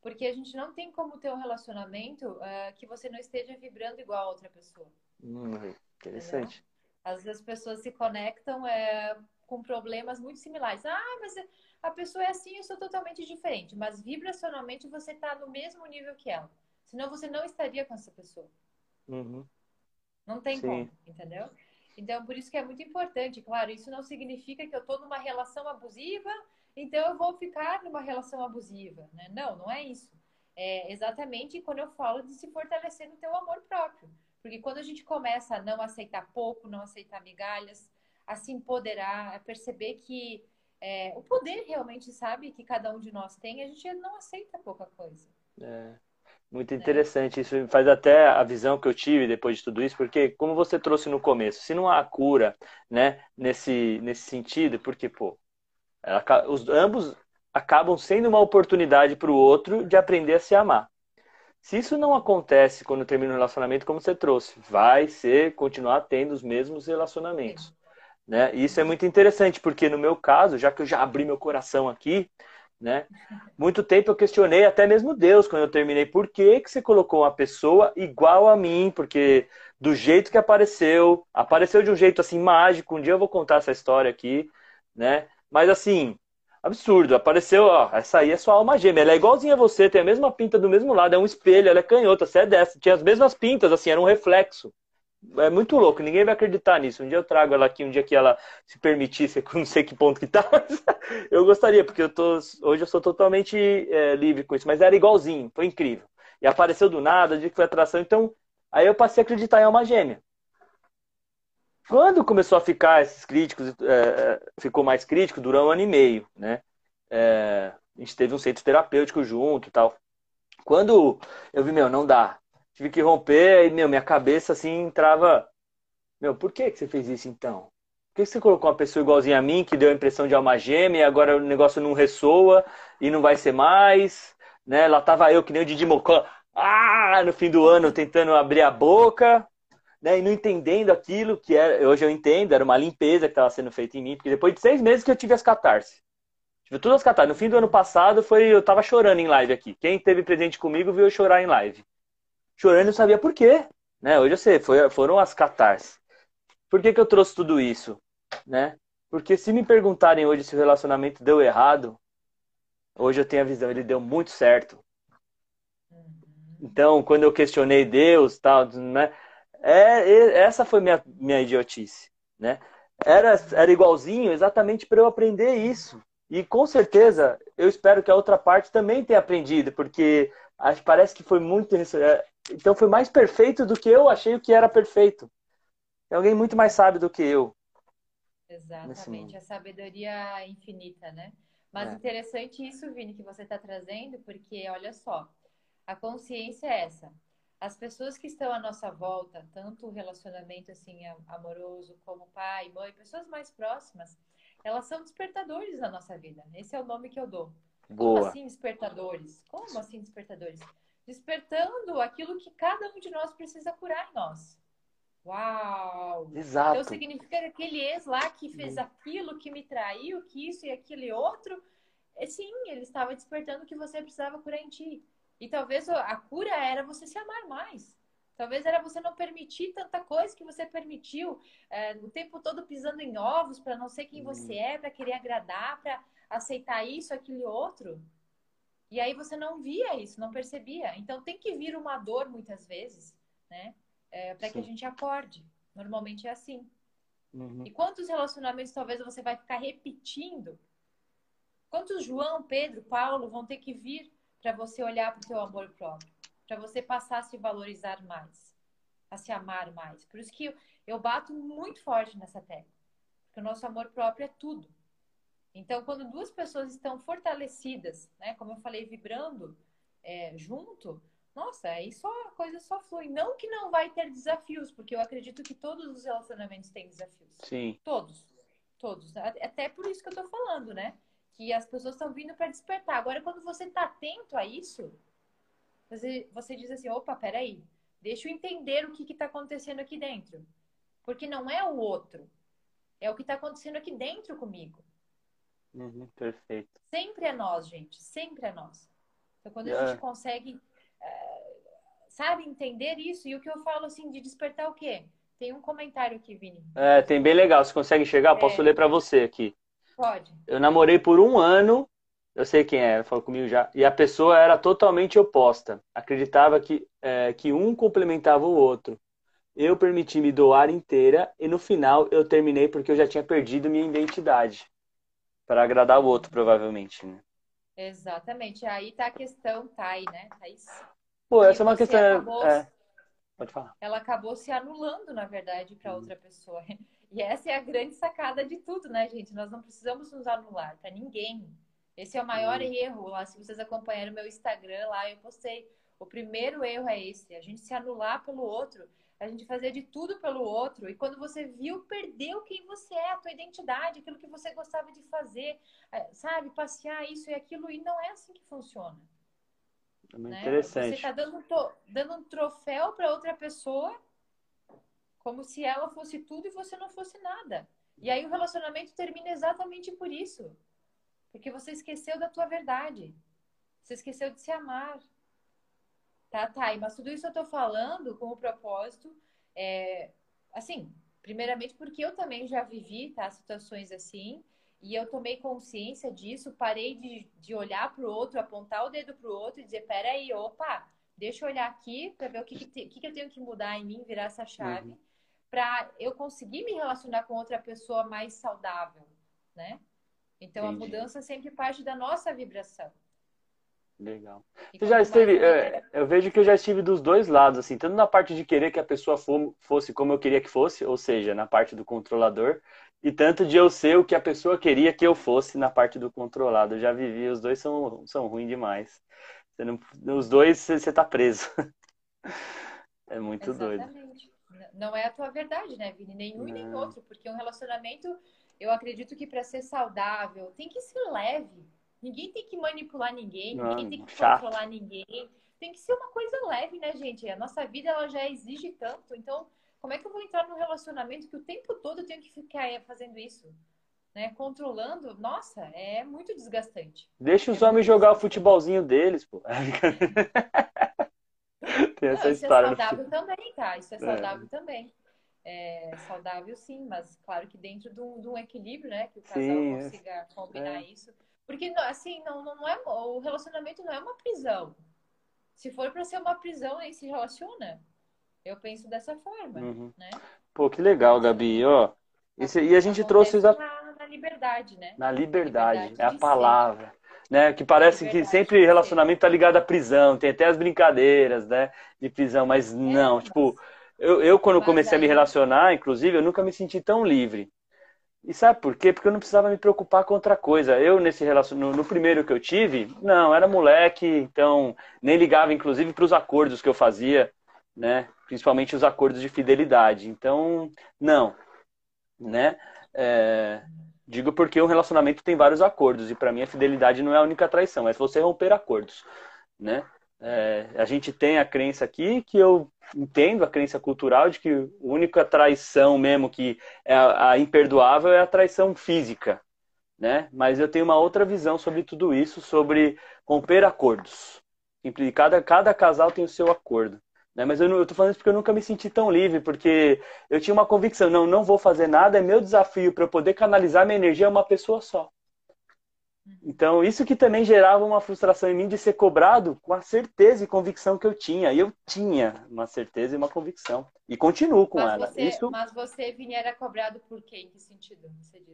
Porque a gente não tem como ter um relacionamento uh, que você não esteja vibrando igual a outra pessoa. Hum, interessante. Entendeu? Às vezes as pessoas se conectam é, com problemas muito similares. Ah, mas a pessoa é assim, eu sou totalmente diferente. Mas vibracionalmente você está no mesmo nível que ela. Senão você não estaria com essa pessoa. Uhum. Não tem Sim. como, entendeu? Então, por isso que é muito importante. Claro, isso não significa que eu estou numa relação abusiva, então eu vou ficar numa relação abusiva, né? Não, não é isso. É exatamente quando eu falo de se fortalecer no teu amor próprio. Porque quando a gente começa a não aceitar pouco, não aceitar migalhas, a se empoderar, a perceber que é, o poder realmente, sabe, que cada um de nós tem, a gente não aceita pouca coisa. É. Muito interessante, isso faz até a visão que eu tive depois de tudo isso, porque como você trouxe no começo, se não há cura, né, nesse, nesse sentido, porque, pô, ela, os, ambos acabam sendo uma oportunidade para o outro de aprender a se amar. Se isso não acontece quando termina o relacionamento, como você trouxe, vai ser continuar tendo os mesmos relacionamentos. Né? E isso é muito interessante, porque no meu caso, já que eu já abri meu coração aqui, né? Muito tempo eu questionei até mesmo Deus quando eu terminei. Por que, que você colocou uma pessoa igual a mim? Porque do jeito que apareceu, apareceu de um jeito assim mágico. Um dia eu vou contar essa história aqui, né? Mas assim, absurdo. Apareceu, ó, essa aí é sua alma gêmea. Ela é igualzinha a você, tem a mesma pinta do mesmo lado, é um espelho, ela é canhota, você é dessa. Tinha as mesmas pintas, assim, era um reflexo. É muito louco, ninguém vai acreditar nisso. Um dia eu trago ela aqui, um dia que ela se permitisse, não sei que ponto que tá, eu gostaria, porque eu tô, hoje eu sou totalmente é, livre com isso, mas era igualzinho, foi incrível. E apareceu do nada, de que foi atração, então aí eu passei a acreditar em alma gêmea. Quando começou a ficar esses críticos, é, ficou mais crítico, durou um ano e meio, né? É, a gente teve um centro terapêutico junto e tal. Quando eu vi, meu, não dá. Tive que romper, e, meu, minha cabeça assim entrava. Meu, por que, que você fez isso então? Por que você colocou uma pessoa igualzinha a mim, que deu a impressão de alma gêmea, e agora o negócio não ressoa e não vai ser mais? Né? Lá tava eu, que nem o Didi Mocó, ah, no fim do ano, tentando abrir a boca, né, e não entendendo aquilo que era, hoje eu entendo, era uma limpeza que estava sendo feita em mim, porque depois de seis meses que eu tive as catarses. Tive todas as catarses. No fim do ano passado, foi eu estava chorando em live aqui. Quem teve presente comigo viu eu chorar em live. Chorando e não sabia por quê. Né? Hoje eu sei, foi, foram as catarses. Por que, que eu trouxe tudo isso? Né? Porque se me perguntarem hoje se o relacionamento deu errado, hoje eu tenho a visão, ele deu muito certo. Uhum. Então, quando eu questionei Deus, tal, né? É, essa foi minha, minha idiotice, né? Era, era igualzinho exatamente para eu aprender isso. E com certeza, eu espero que a outra parte também tenha aprendido, porque acho, parece que foi muito. É, então foi mais perfeito do que eu achei o que era perfeito. É alguém muito mais sábio do que eu. Exatamente, a sabedoria infinita, né? Mas é. interessante isso, Vini, que você está trazendo, porque olha só, a consciência é essa as pessoas que estão à nossa volta, tanto o relacionamento assim amoroso como pai, mãe, pessoas mais próximas, elas são despertadores na nossa vida. Esse é o nome que eu dou. Boa. Como assim despertadores? Como assim despertadores? Despertando aquilo que cada um de nós precisa curar em nós. Uau! Exato. Então significa que aquele ex lá que fez aquilo, que me traiu, que isso e aquele outro, é, sim, ele estava despertando que você precisava curar em ti. E talvez a cura era você se amar mais. Talvez era você não permitir tanta coisa que você permitiu, é, o tempo todo pisando em ovos para não ser quem você é, para querer agradar, para aceitar isso, aquilo e outro. E aí você não via isso, não percebia. Então tem que vir uma dor muitas vezes, né? É, para que a gente acorde. Normalmente é assim. Uhum. E quantos relacionamentos talvez você vai ficar repetindo? Quantos João, Pedro, Paulo vão ter que vir para você olhar para o seu amor próprio, para você passar a se valorizar mais, a se amar mais. Por isso que eu, eu bato muito forte nessa tecla, porque o nosso amor próprio é tudo. Então, quando duas pessoas estão fortalecidas, né, como eu falei, vibrando é, junto, nossa, aí só a coisa só flui. Não que não vai ter desafios, porque eu acredito que todos os relacionamentos têm desafios. Sim. Todos. Todos. Até por isso que eu tô falando, né? Que as pessoas estão vindo para despertar. Agora, quando você está atento a isso, você, você diz assim: opa, peraí, deixa eu entender o que está acontecendo aqui dentro. Porque não é o outro, é o que está acontecendo aqui dentro comigo. Uhum, perfeito. Sempre é nós, gente, sempre é nós. Então, quando a gente consegue, uh, sabe, entender isso, e o que eu falo assim, de despertar o quê? Tem um comentário aqui, Vini. É, tem bem legal. Você consegue chegar? Posso é... ler para você aqui. Pode. Eu namorei por um ano, eu sei quem é, falou comigo já, e a pessoa era totalmente oposta. Acreditava que, é, que um complementava o outro. Eu permiti me doar inteira e no final eu terminei porque eu já tinha perdido minha identidade. Para agradar o outro, provavelmente, né? Exatamente. Aí tá a questão, tá aí, né? Thaís? Pô, essa é uma questão. Acabou, é... Pode falar. Ela acabou se anulando, na verdade, para outra pessoa. E essa é a grande sacada de tudo, né, gente? Nós não precisamos nos anular para ninguém. Esse é o maior uhum. erro lá. Se vocês acompanharam o meu Instagram lá, eu postei. O primeiro erro é esse: a gente se anular pelo outro, a gente fazer de tudo pelo outro. E quando você viu, perdeu quem você é, a tua identidade, aquilo que você gostava de fazer, é, sabe? Passear isso e aquilo. E não é assim que funciona. É né? interessante. Você está dando, dando um troféu para outra pessoa como se ela fosse tudo e você não fosse nada. E aí o relacionamento termina exatamente por isso. Porque você esqueceu da tua verdade. Você esqueceu de se amar. Tá, tá. Mas tudo isso eu tô falando com o propósito, é, assim, primeiramente porque eu também já vivi, tá, situações assim, e eu tomei consciência disso, parei de, de olhar para o outro, apontar o dedo para o outro e dizer, peraí, opa, deixa eu olhar aqui para ver o que, que, te, que, que eu tenho que mudar em mim, virar essa chave. Uhum para eu conseguir me relacionar com outra pessoa mais saudável, né? Então Entendi. a mudança sempre parte da nossa vibração. Legal. Você já esteve, é, eu vejo que eu já estive dos dois lados, assim, tanto na parte de querer que a pessoa fosse como eu queria que fosse, ou seja, na parte do controlador, e tanto de eu ser o que a pessoa queria que eu fosse na parte do controlado. Eu já vivi, os dois são, são ruins demais. Não, os dois você está preso. É muito Exatamente. doido não é a tua verdade, né, Vini? Nenhum e nem outro, porque um relacionamento, eu acredito que para ser saudável, tem que ser leve. Ninguém tem que manipular ninguém, não, ninguém tem que chato. controlar ninguém. Tem que ser uma coisa leve, né, gente? A nossa vida ela já exige tanto. Então, como é que eu vou entrar num relacionamento que o tempo todo eu tenho que ficar fazendo isso? Né, controlando, nossa, é muito desgastante. Deixa os é homens jogar o futebolzinho deles, pô. Tem essa Não, isso é saudável também, tá? Isso é, é. saudável é. também. É saudável sim, mas claro que dentro de um, de um equilíbrio, né? Que o casal sim, é. consiga é. combinar isso. Porque, assim, não, não é, o relacionamento não é uma prisão. Se for para ser uma prisão, aí se relaciona. Eu penso dessa forma, uhum. né? Pô, que legal, Gabi. Ó, esse, e a gente trouxe... Na, na liberdade, né? Na liberdade, liberdade é a palavra. Ser né? Que parece que sempre relacionamento tá ligado à prisão, tem até as brincadeiras, né? De prisão, mas é, não, tipo, eu, eu quando comecei a me relacionar, inclusive, eu nunca me senti tão livre. E sabe por quê? Porque eu não precisava me preocupar com outra coisa. Eu, nesse relacionamento, no, primeiro que eu tive, não, era moleque, então nem ligava, inclusive, para os acordos que eu fazia, né? Principalmente os acordos de fidelidade. Então, não, né? É, Digo porque um relacionamento tem vários acordos e para mim a fidelidade não é a única traição, é você romper acordos, né? É, a gente tem a crença aqui que eu entendo a crença cultural de que a única traição mesmo que é a, a imperdoável é a traição física, né? Mas eu tenho uma outra visão sobre tudo isso, sobre romper acordos. Cada, cada casal tem o seu acordo. Né? Mas eu, não, eu tô falando isso porque eu nunca me senti tão livre, porque eu tinha uma convicção, não, não vou fazer nada, é meu desafio para eu poder canalizar minha energia a uma pessoa só. Então, isso que também gerava uma frustração em mim de ser cobrado com a certeza e convicção que eu tinha. E eu tinha uma certeza e uma convicção. E continuo com mas ela. Você, isso... Mas você, Vini, era cobrado por quê? Em que sentido?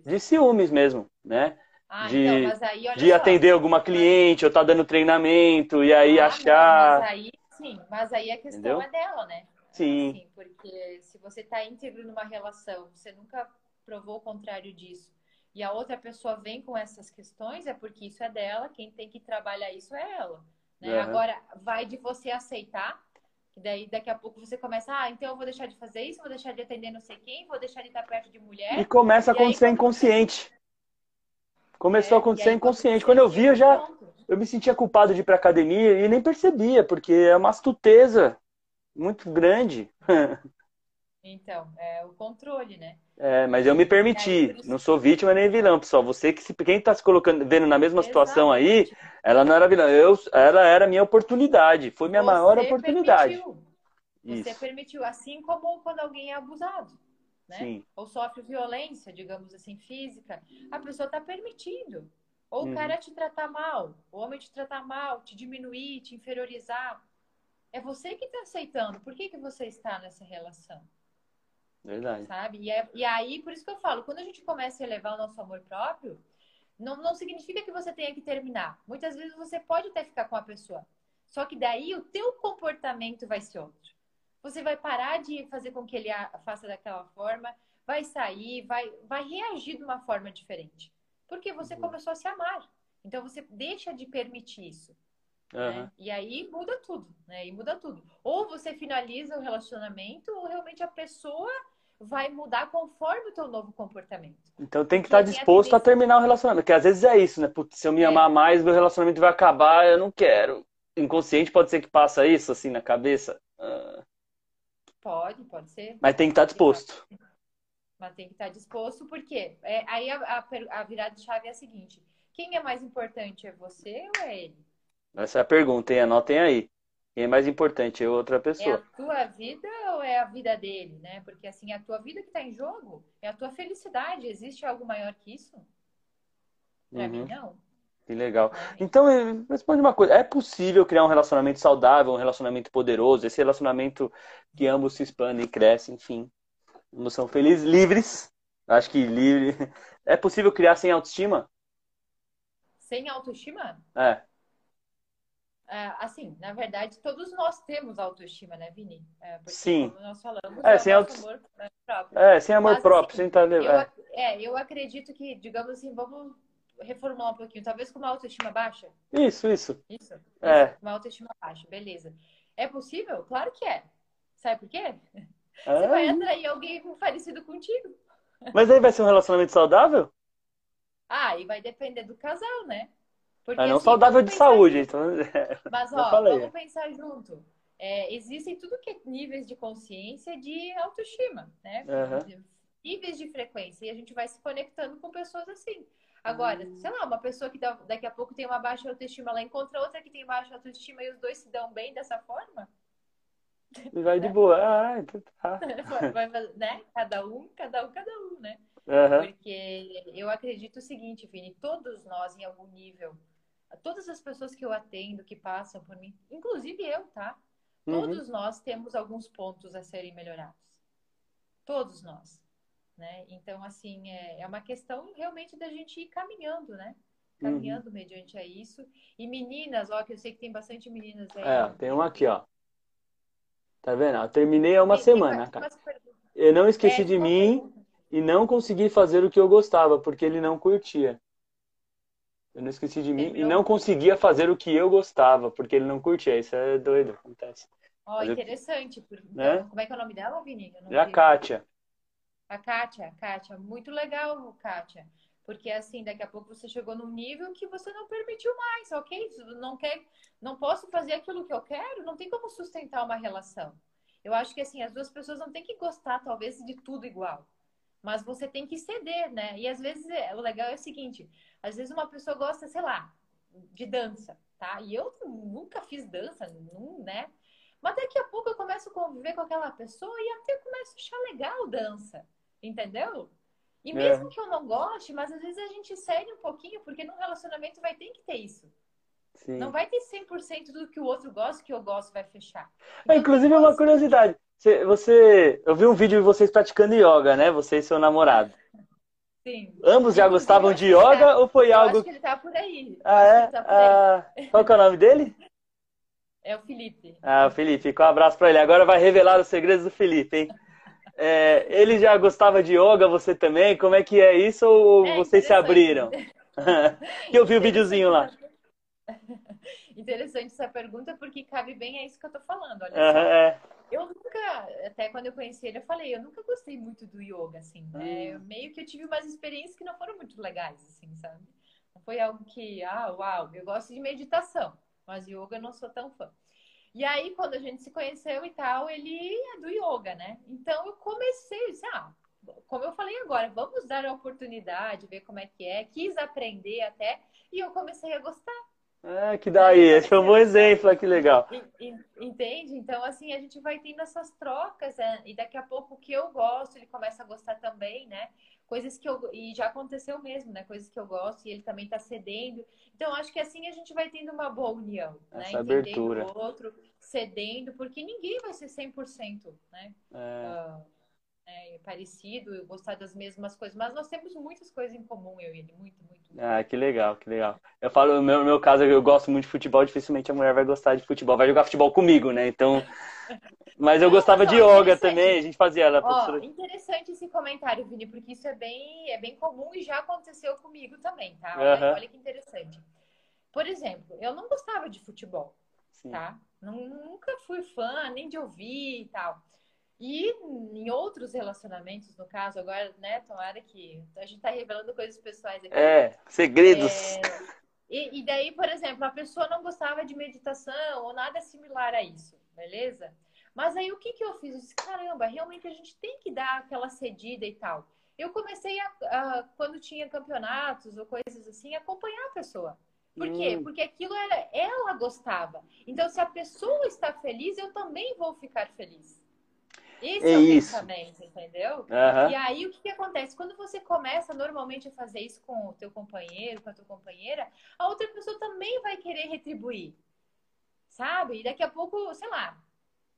De ciúmes mesmo, né? Ah, de, então, aí, de atender alguma cliente, ou estar tá dando treinamento, e aí ah, achar. Não, mas aí Sim, mas aí a questão Entendeu? é dela, né? Sim. Assim, porque se você está íntegro numa relação, você nunca provou o contrário disso, e a outra pessoa vem com essas questões, é porque isso é dela, quem tem que trabalhar isso é ela. Né? Uhum. Agora, vai de você aceitar, e daí daqui a pouco você começa, ah, então eu vou deixar de fazer isso, vou deixar de atender não sei quem, vou deixar de estar perto de mulher. E começa a acontecer aí, inconsciente. Começou é, a acontecer inconsciente. Quando eu vi, eu já. Pronto eu me sentia culpado de ir para academia e nem percebia, porque é uma astuteza muito grande. Então, é o controle, né? É, mas eu me permiti. Não sou vítima nem vilão, pessoal. Você que se, quem está se colocando, vendo na mesma situação aí, ela não era vilã. Eu, ela era minha oportunidade. Foi minha Você maior oportunidade. Permitiu. Você Isso. permitiu, assim como quando alguém é abusado, né? Sim. Ou sofre violência, digamos assim, física, a pessoa está permitindo. Ou uhum. o cara te tratar mal, o homem te tratar mal, te diminuir, te inferiorizar. É você que está aceitando. Por que, que você está nessa relação? Verdade. Sabe? E, é, e aí, por isso que eu falo, quando a gente começa a elevar o nosso amor próprio, não, não significa que você tenha que terminar. Muitas vezes você pode até ficar com a pessoa. Só que daí o teu comportamento vai ser outro. Você vai parar de fazer com que ele faça daquela forma, vai sair, vai, vai reagir de uma forma diferente. Porque você uhum. começou a se amar. Então você deixa de permitir isso. Uhum. Né? E aí muda tudo, né? E muda tudo. Ou você finaliza o relacionamento, ou realmente a pessoa vai mudar conforme o teu novo comportamento. Então tem que estar tá disposto a, terminar o relacionamento. Porque às vezes é isso, né? Putz, se eu me é. amar mais, meu relacionamento vai acabar, eu não quero. Inconsciente pode ser que passa isso assim na cabeça. Uh... Pode, pode ser. Mas tem que estar tá disposto. Mas tem que estar tá disposto, porque é, aí a, a, a virada de chave é a seguinte: quem é mais importante, é você ou é ele? Essa é a pergunta, hein? Anotem aí. Quem é mais importante, eu ou outra pessoa? É a tua vida ou é a vida dele, né? Porque assim, a tua vida que está em jogo é a tua felicidade. Existe algo maior que isso? Para uhum. mim, não. Que legal. Então, eh, responde uma coisa. É possível criar um relacionamento saudável, um relacionamento poderoso, esse relacionamento que ambos se expandem e crescem, enfim. Ambos são felizes, livres. Acho que livre. É possível criar sem autoestima? Sem autoestima? É. É, assim, na verdade, todos nós temos autoestima, né, Vini? É, porque, Sim. Como nós falamos, é, é sem auto... amor próprio. É, sem amor Mas, próprio, assim, sem estar... Eu, é. é, eu acredito que, digamos assim, vamos reformular um pouquinho. Talvez com uma autoestima baixa? Isso, isso. Isso? É. Uma autoestima baixa, beleza. É possível? Claro que é. Sabe por quê? É. Você vai atrair alguém parecido contigo. Mas aí vai ser um relacionamento saudável? Ah, e vai depender do casal, né? Porque, é não assim, saudável de saúde. Então... Mas, ó, vamos pensar junto. É, existem tudo que é níveis de consciência de autoestima, né? Uhum. Níveis de frequência. E a gente vai se conectando com pessoas assim. Agora, uhum. sei lá, uma pessoa que daqui a pouco tem uma baixa autoestima, ela encontra outra que tem baixa autoestima e os dois se dão bem dessa forma? Vai de boa. Ah, então tá. vai, né? Cada um, cada um, cada um, né? Uhum. Porque eu acredito o seguinte, Vini, todos nós, em algum nível, todas as pessoas que eu atendo, que passam por mim, inclusive eu, tá? Uhum. Todos nós temos alguns pontos a serem melhorados. Todos nós. Né? Então, assim, é, é uma questão realmente da gente ir caminhando, né? Caminhando uhum. mediante a isso. E meninas, ó, que eu sei que tem bastante meninas aí. É, tem uma aqui, ó. Tá vendo? Eu terminei há uma tem, semana, tem cara. Eu não esqueci é, de mim pergunta. e não consegui fazer o que eu gostava, porque ele não curtia. Eu não esqueci de mim e não conseguia fazer o que eu gostava, porque ele não curtia. Isso é doido, acontece. Ó, oh, interessante. Eu... Né? Como é que é o nome dela, Vini? É a Kátia. A Kátia, Kátia. Muito legal, Kátia. Porque assim, daqui a pouco você chegou num nível que você não permitiu mais, ok? Não quer, não posso fazer aquilo que eu quero, não tem como sustentar uma relação. Eu acho que assim, as duas pessoas não têm que gostar, talvez, de tudo igual. Mas você tem que ceder, né? E às vezes é, o legal é o seguinte: às vezes uma pessoa gosta, sei lá, de dança, tá? E eu nunca fiz dança, não, né? Mas daqui a pouco eu começo a conviver com aquela pessoa e até começo a achar legal dança, entendeu? E é. mesmo é. que eu não goste, mas às vezes a gente cede um pouquinho, porque num relacionamento vai ter que ter isso. Sim. Não vai ter 100% do que o outro gosta, que eu gosto vai fechar. Então, é, inclusive, uma curiosidade. Você, você, eu vi um vídeo de vocês praticando yoga, né? Você e seu namorado. Sim. Ambos já gostavam de yoga tá, ou foi algo? Acho que ele tá por aí. Ah, é? Tá ah, qual que é o nome dele? É o Felipe. Ah, o Felipe. Um abraço para ele. Agora vai revelar os segredos do Felipe, hein? É, ele já gostava de yoga, você também? Como é que é isso ou é, vocês se abriram? eu vi o videozinho lá. Interessante essa pergunta, porque cabe bem a isso que eu tô falando. Olha uhum. É. Eu nunca, até quando eu conheci ele, eu falei, eu nunca gostei muito do yoga, assim? Uhum. Meio que eu tive umas experiências que não foram muito legais, assim, sabe? Não foi algo que, ah, uau, eu gosto de meditação, mas yoga eu não sou tão fã. E aí, quando a gente se conheceu e tal, ele é do yoga, né? Então eu comecei, disse, ah, como eu falei agora, vamos dar a oportunidade, ver como é que é. Quis aprender até, e eu comecei a gostar. Ah, que daí, esse foi um bom exemplo, que legal. Entende? Então, assim, a gente vai tendo essas trocas, né? e daqui a pouco o que eu gosto, ele começa a gostar também, né? Coisas que eu. E já aconteceu mesmo, né? Coisas que eu gosto e ele também tá cedendo. Então, acho que assim a gente vai tendo uma boa união, né? Essa né? Entendendo abertura. o outro, cedendo, porque ninguém vai ser 100%, né? É. Uh, é, parecido, gostar das mesmas coisas, mas nós temos muitas coisas em comum, eu e ele, muito, muito. muito. Ah, que legal, que legal. Eu falo, no meu, meu caso, eu gosto muito de futebol, dificilmente a mulher vai gostar de futebol, vai jogar futebol comigo, né? Então, Mas eu gostava de yoga também, a gente fazia ela. Ó, interessante esse comentário, Vini, porque isso é bem, é bem comum e já aconteceu comigo também, tá? Olha, olha que interessante. Por exemplo, eu não gostava de futebol, Sim. tá? Nunca fui fã, nem de ouvir e tal. E em outros relacionamentos, no caso, agora, né, tomara que a gente tá revelando coisas pessoais aqui. É, segredos. É, e, e, daí, por exemplo, a pessoa não gostava de meditação ou nada similar a isso, beleza? Mas aí o que, que eu fiz? Eu disse, caramba, realmente a gente tem que dar aquela cedida e tal. Eu comecei a, a quando tinha campeonatos ou coisas assim, acompanhar a pessoa. Por quê? Hum. Porque aquilo era, ela gostava. Então, se a pessoa está feliz, eu também vou ficar feliz. Esse é, é o isso. pensamento, entendeu? Uhum. E aí o que, que, acontece? Quando você começa normalmente a fazer isso com o teu companheiro, com a tua companheira, a outra pessoa também vai querer retribuir. Sabe? E daqui a pouco, sei lá,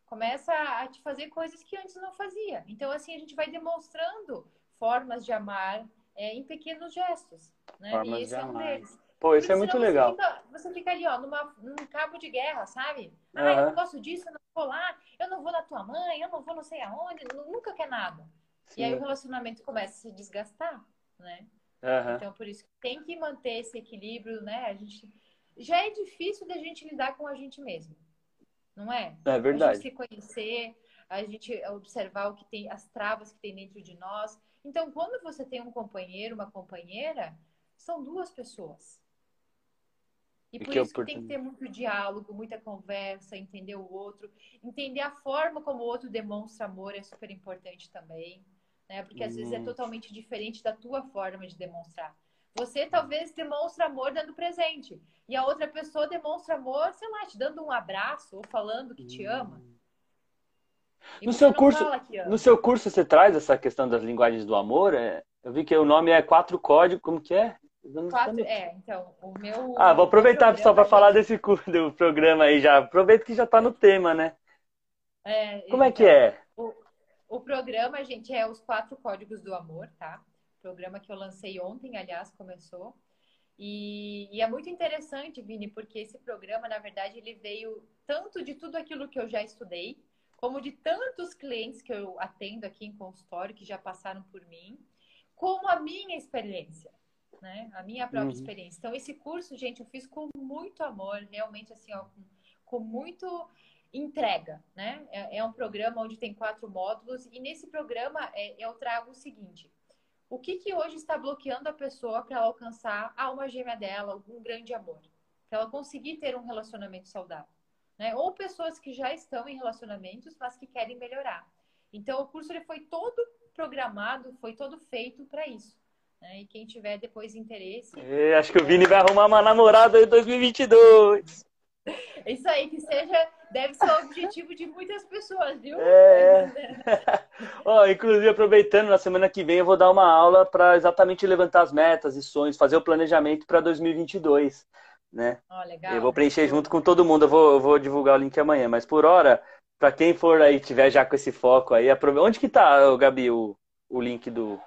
começa a te fazer coisas que antes não fazia. Então, assim, a gente vai demonstrando formas de amar é, em pequenos gestos. Né? Formas e esse é um deles. Pô, isso é muito legal. Você fica, você fica, ali, ó, numa, num cabo de guerra, sabe? Ah, uhum. eu não gosto disso, eu não vou lá, eu não vou na tua mãe, eu não vou não sei aonde, nunca quer nada. Sim. E aí o relacionamento começa a se desgastar, né? Uhum. Então, por isso que tem que manter esse equilíbrio, né? A gente já é difícil da gente lidar com a gente mesmo, não é? É verdade. A gente se conhecer, a gente observar o que tem, as travas que tem dentro de nós. Então, quando você tem um companheiro, uma companheira, são duas pessoas. E por que isso que tem que ter muito diálogo, muita conversa, entender o outro, entender a forma como o outro demonstra amor é super importante também, né? Porque às hum. vezes é totalmente diferente da tua forma de demonstrar. Você talvez demonstra amor dando presente e a outra pessoa demonstra amor, sei lá, te dando um abraço ou falando que te ama. E no seu curso, no seu curso você traz essa questão das linguagens do amor? É, eu vi que o nome é quatro códigos, como que é? Quatro, é, então, o meu. Ah, vou aproveitar só para falar desse do programa aí já. Aproveita que já está no tema, né? É, Como então, é que então, é? O, o programa, gente, é os quatro códigos do amor, tá? Programa que eu lancei ontem, aliás, começou. E, e, é muito interessante, Vini, porque esse programa, na verdade, ele veio tanto de tudo aquilo que eu já estudei, como de tantos clientes que eu atendo aqui em consultório que já passaram por mim, como a minha experiência né? A minha própria uhum. experiência. Então, esse curso, gente, eu fiz com muito amor, realmente, assim, ó, com, com muito entrega, né? É, é, um programa onde tem quatro módulos e nesse programa é, eu trago o seguinte: o que que hoje está bloqueando a pessoa para alcançar a alma gêmea dela, um grande amor, para ela conseguir ter um relacionamento saudável, né? Ou pessoas que já estão em relacionamentos, mas que querem melhorar. Então, o curso ele foi todo programado, foi todo feito para isso. Né? E quem tiver depois interesse. É, acho que o Vini vai arrumar uma namorada em 2022. Isso aí, que seja, deve ser o objetivo de muitas pessoas, viu? É. oh, inclusive, aproveitando, na semana que vem eu vou dar uma aula para exatamente levantar as metas e sonhos, fazer o planejamento para 2022. Né? Oh, legal. Eu vou preencher junto com todo mundo, eu vou, eu vou divulgar o link amanhã. Mas por hora, para quem for aí, tiver já com esse foco aí, onde que tá, Gabi, o, o link do,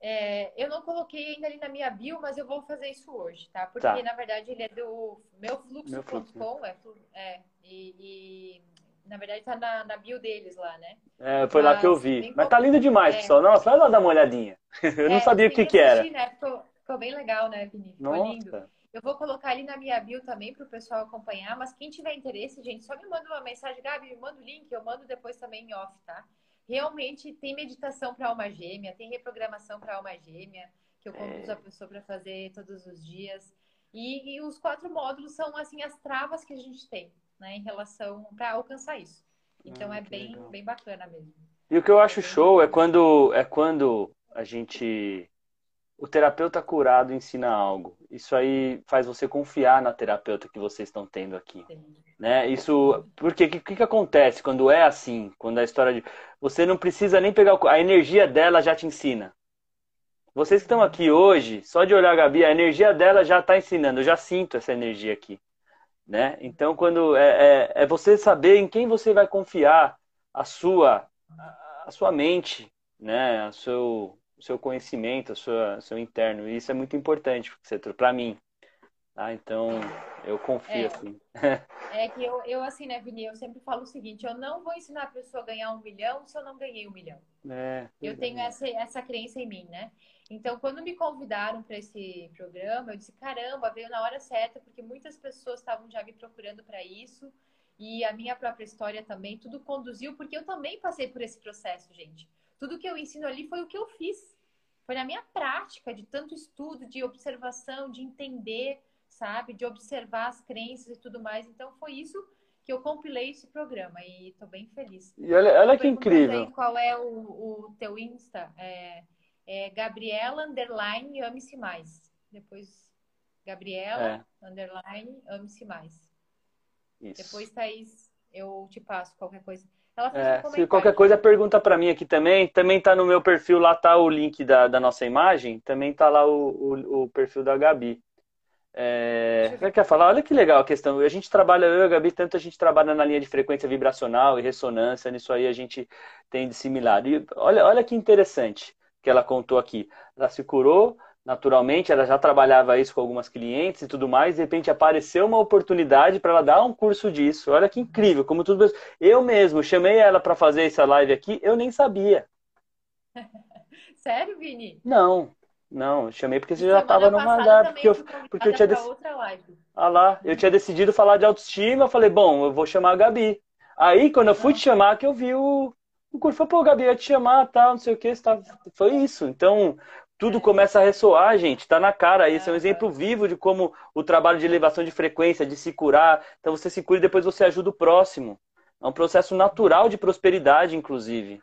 é, eu não coloquei ainda ali na minha bio, mas eu vou fazer isso hoje, tá? Porque, tá. na verdade, ele é do meufluxo.com, é, é, e, e, na verdade tá na, na, bio deles lá, né? É, foi mas, lá que eu vi. Mas tá lindo demais, é. pessoal. Nossa, vai lá dar uma olhadinha. Eu não é, sabia o que, que, era. Né? Ficou, ficou, bem legal, né, Vini? Ficou Nossa. lindo. Eu vou colocar ali na minha bio também para o pessoal acompanhar, mas quem tiver interesse, gente, só me manda uma mensagem, Gabi, me manda o link, eu mando depois também em off, tá? Realmente tem meditação para alma gêmea, tem reprogramação para alma gêmea, que eu conduzo é. a pessoa para fazer todos os dias. E, e, os quatro módulos são assim as travas que a gente tem, né, em relação para alcançar isso. Então ah, é bem, bem bacana mesmo. E o que eu acho show é quando é quando a gente o terapeuta curado ensina algo. Isso aí faz você confiar na terapeuta que vocês estão tendo aqui. Né? Isso, porque o que, que, que, acontece quando é assim? Quando a história de. Você não precisa nem pegar. A energia dela já te ensina. Vocês que estão aqui hoje, só de olhar a Gabi, a energia dela já está ensinando. Eu já sinto essa energia aqui. Né? Então, quando é, é, é você saber em quem você vai confiar a sua, a sua mente, né? o seu, o seu conhecimento, o seu, seu interno. E isso é muito importante para mim. Ah, então eu confio, É. assim. É que eu, eu, assim, né, Vini, eu sempre falo o seguinte, eu não vou ensinar a pessoa a ganhar um milhão se eu não ganhei um milhão. É, Eu tenho essa, essa crença em mim, né? Então, quando me convidaram para esse programa, eu disse: caramba, veio na hora certa, porque muitas pessoas estavam já me procurando para isso, e a minha própria história também, tudo conduziu, porque eu também passei por esse processo, gente. Tudo que eu ensino ali foi o que eu fiz. Foi na minha prática, de tanto estudo, de observação, de entender, sabe? De observar as crenças e tudo mais. Então, foi isso que eu compilei esse programa, e estou bem feliz. E olha, olha que incrível. aí qual é o, o teu Insta? É, é Gabriela underline ame-se mais. Depois Gabriela underline ame-se mais. Isso. Depois, Thaís, eu te passo qualquer coisa. Ela fez um É, se comentário. qualquer coisa, pergunta para mim aqui também. Também tá no meu perfil, lá tá o link da, da nossa imagem. Também tá lá o, o, o perfil da Gabi. É, você quer falar? Olha que legal a questão. A gente trabalha, eu e a Gabi, tanto a gente trabalha na linha de frequência vibracional e ressonância, nisso aí a gente tem de similar. E olha, olha que interessante que ela contou aqui. Ela se curou naturalmente, ela já trabalhava isso com algumas clientes e tudo mais, de repente apareceu uma oportunidade para ela dar um curso disso. Olha que incrível, como tudo. Eu mesmo chamei ela para fazer essa live aqui, eu nem sabia. Sério, Vini? Não, não, chamei porque você já estava numa live, também porque eu, porque eu tinha dec- outra live. Ah lá, eu tinha decidido falar de autoestima, eu falei, bom, eu vou chamar a Gabi. Aí, quando eu fui te chamar, que eu vi o, o curso, falei, pô, Gabi, eu ia te chamar, tal, não sei o que, você tá... foi isso. Então, tudo começa a ressoar, gente, tá na cara. Esse é um exemplo vivo de como o trabalho de elevação de frequência, de se curar. Então, você se cura e depois você ajuda o próximo. É um processo natural de prosperidade, inclusive.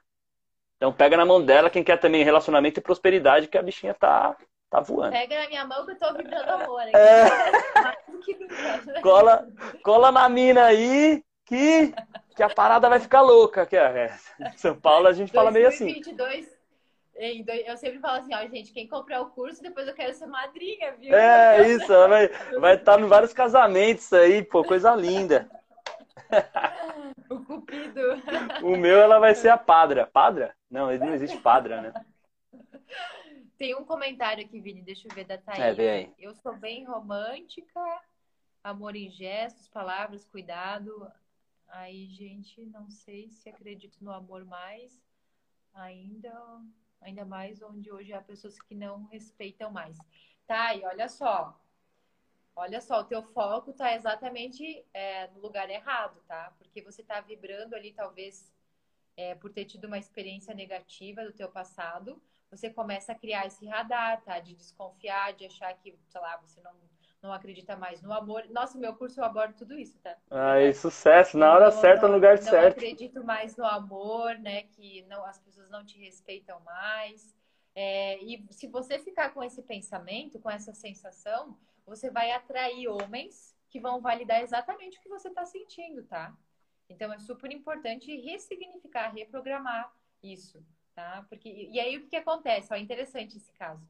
Então, pega na mão dela quem quer também relacionamento e prosperidade, que a bichinha tá, tá voando. Pega na minha mão que eu tô vibrando amor. aqui. É. Cola, cola na mina aí que, que a parada vai ficar louca. Que é, São Paulo a gente fala meio assim. 2022, em dois- eu sempre falo assim, ó, gente, quem comprar o curso, depois eu quero ser madrinha, viu? É isso, vai vai estar em vários casamentos aí, pô, coisa linda. O cupido. O meu ela vai ser a padra. Padra? Não, não existe padra, né? Tem um comentário aqui, Vini, deixa eu ver da Thaís. É, vê aí. Eu sou bem romântica, amor em gestos, palavras, cuidado. Aí, gente, não sei se acredito no amor mais, ainda, ainda mais onde hoje há pessoas que não respeitam mais. Tá, e olha só. Olha só, o teu foco tá exatamente é, no lugar errado, tá? Porque você tá vibrando ali, talvez, é, por ter tido uma experiência negativa do teu passado, você começa a criar esse radar, tá? De desconfiar, de achar que, sei lá, você não, não acredita mais no amor. Nossa, meu curso eu abordo tudo isso, tá? Aí, sucesso, na hora Não- certa, no não- lugar não certo. acredito mais no amor, né? Que não, as pessoas não te respeitam mais. É, e se você ficar com esse pensamento, com essa sensação, você vai atrair homens que vão validar exatamente o que você está sentindo, tá? Então é super importante ressignificar, reprogramar isso, tá? Porque e aí o que, que acontece? Ó, é interessante esse caso.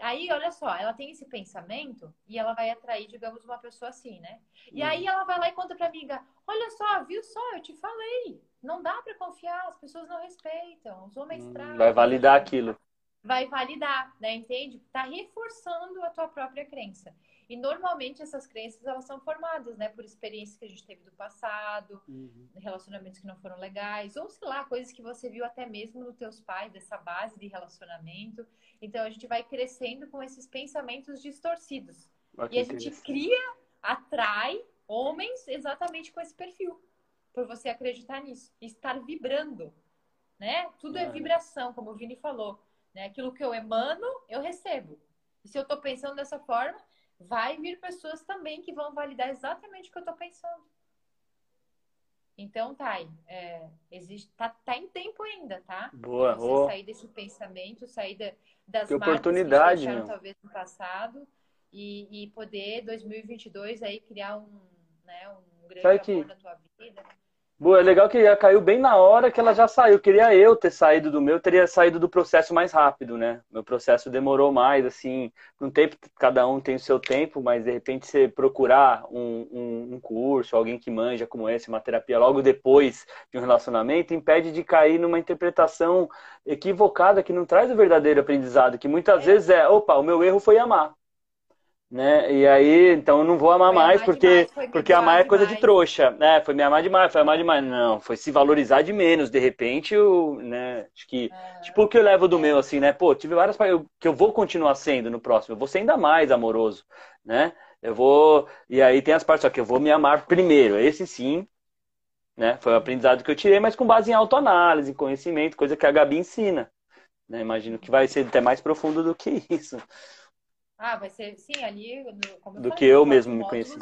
Aí, olha só, ela tem esse pensamento e ela vai atrair, digamos, uma pessoa assim, né? E Uhum. aí ela vai lá e conta pra amiga: Olha só, viu só, eu te falei. Não dá pra confiar, as pessoas não respeitam, os homens Hum, traem. Vai validar aquilo. Vai validar, né? Entende? Tá reforçando a tua própria crença. E normalmente essas crenças elas são formadas, né, por experiências que a gente teve do passado, relacionamentos que não foram legais, ou sei lá, coisas que você viu até mesmo nos teus pais, dessa base de relacionamento. Então a gente vai crescendo com esses pensamentos distorcidos. E a gente cria, atrai homens exatamente com esse perfil. Por você acreditar nisso. Estar vibrando. Né? Tudo é É. vibração, como o Vini falou. Né? Aquilo que eu emano, eu recebo. E se eu estou pensando dessa forma, vai vir pessoas também que vão validar exatamente o que eu estou pensando. Então, Thay, é, existe, tá, tá em tempo ainda, tá? Boa, você sair desse pensamento, sair da- das Que oportunidade, que deixaram, talvez no passado e, e poder 2022 aí criar um, né, um grande Sabe amor que- na tua vida. Boa, é legal que ela caiu bem na hora que ela já saiu. Queria eu ter saído do meu, teria saído do processo mais rápido, né? Meu processo demorou mais, assim, um tempo, cada um tem o seu tempo, mas de repente você procurar um, um, um curso, alguém que manja como esse, uma terapia logo depois de um relacionamento, impede de cair numa interpretação equivocada que não traz o verdadeiro aprendizado, que muitas É. vezes é, opa, o meu erro foi amar. Né? E aí, então eu não vou amar foi mais amar porque demais, porque amar é coisa demais. de trouxa, né? Foi me amar demais, foi amar demais. Não, foi se valorizar de menos. De repente, eu, né? Acho que tipo o que eu levo do meu assim, né? Pô, tive várias que eu vou continuar sendo no próximo. Eu vou ser ainda mais amoroso, né? Eu vou e aí tem as partes só que eu vou me amar primeiro. Esse sim, né? Foi o aprendizado que eu tirei, mas com base em autoanálise, em conhecimento, coisa que a Gabi ensina. Né? Imagino que vai ser até mais profundo do que isso. Ah, vai ser, sim, ali, como eu Do falei, que eu mesmo me conheci.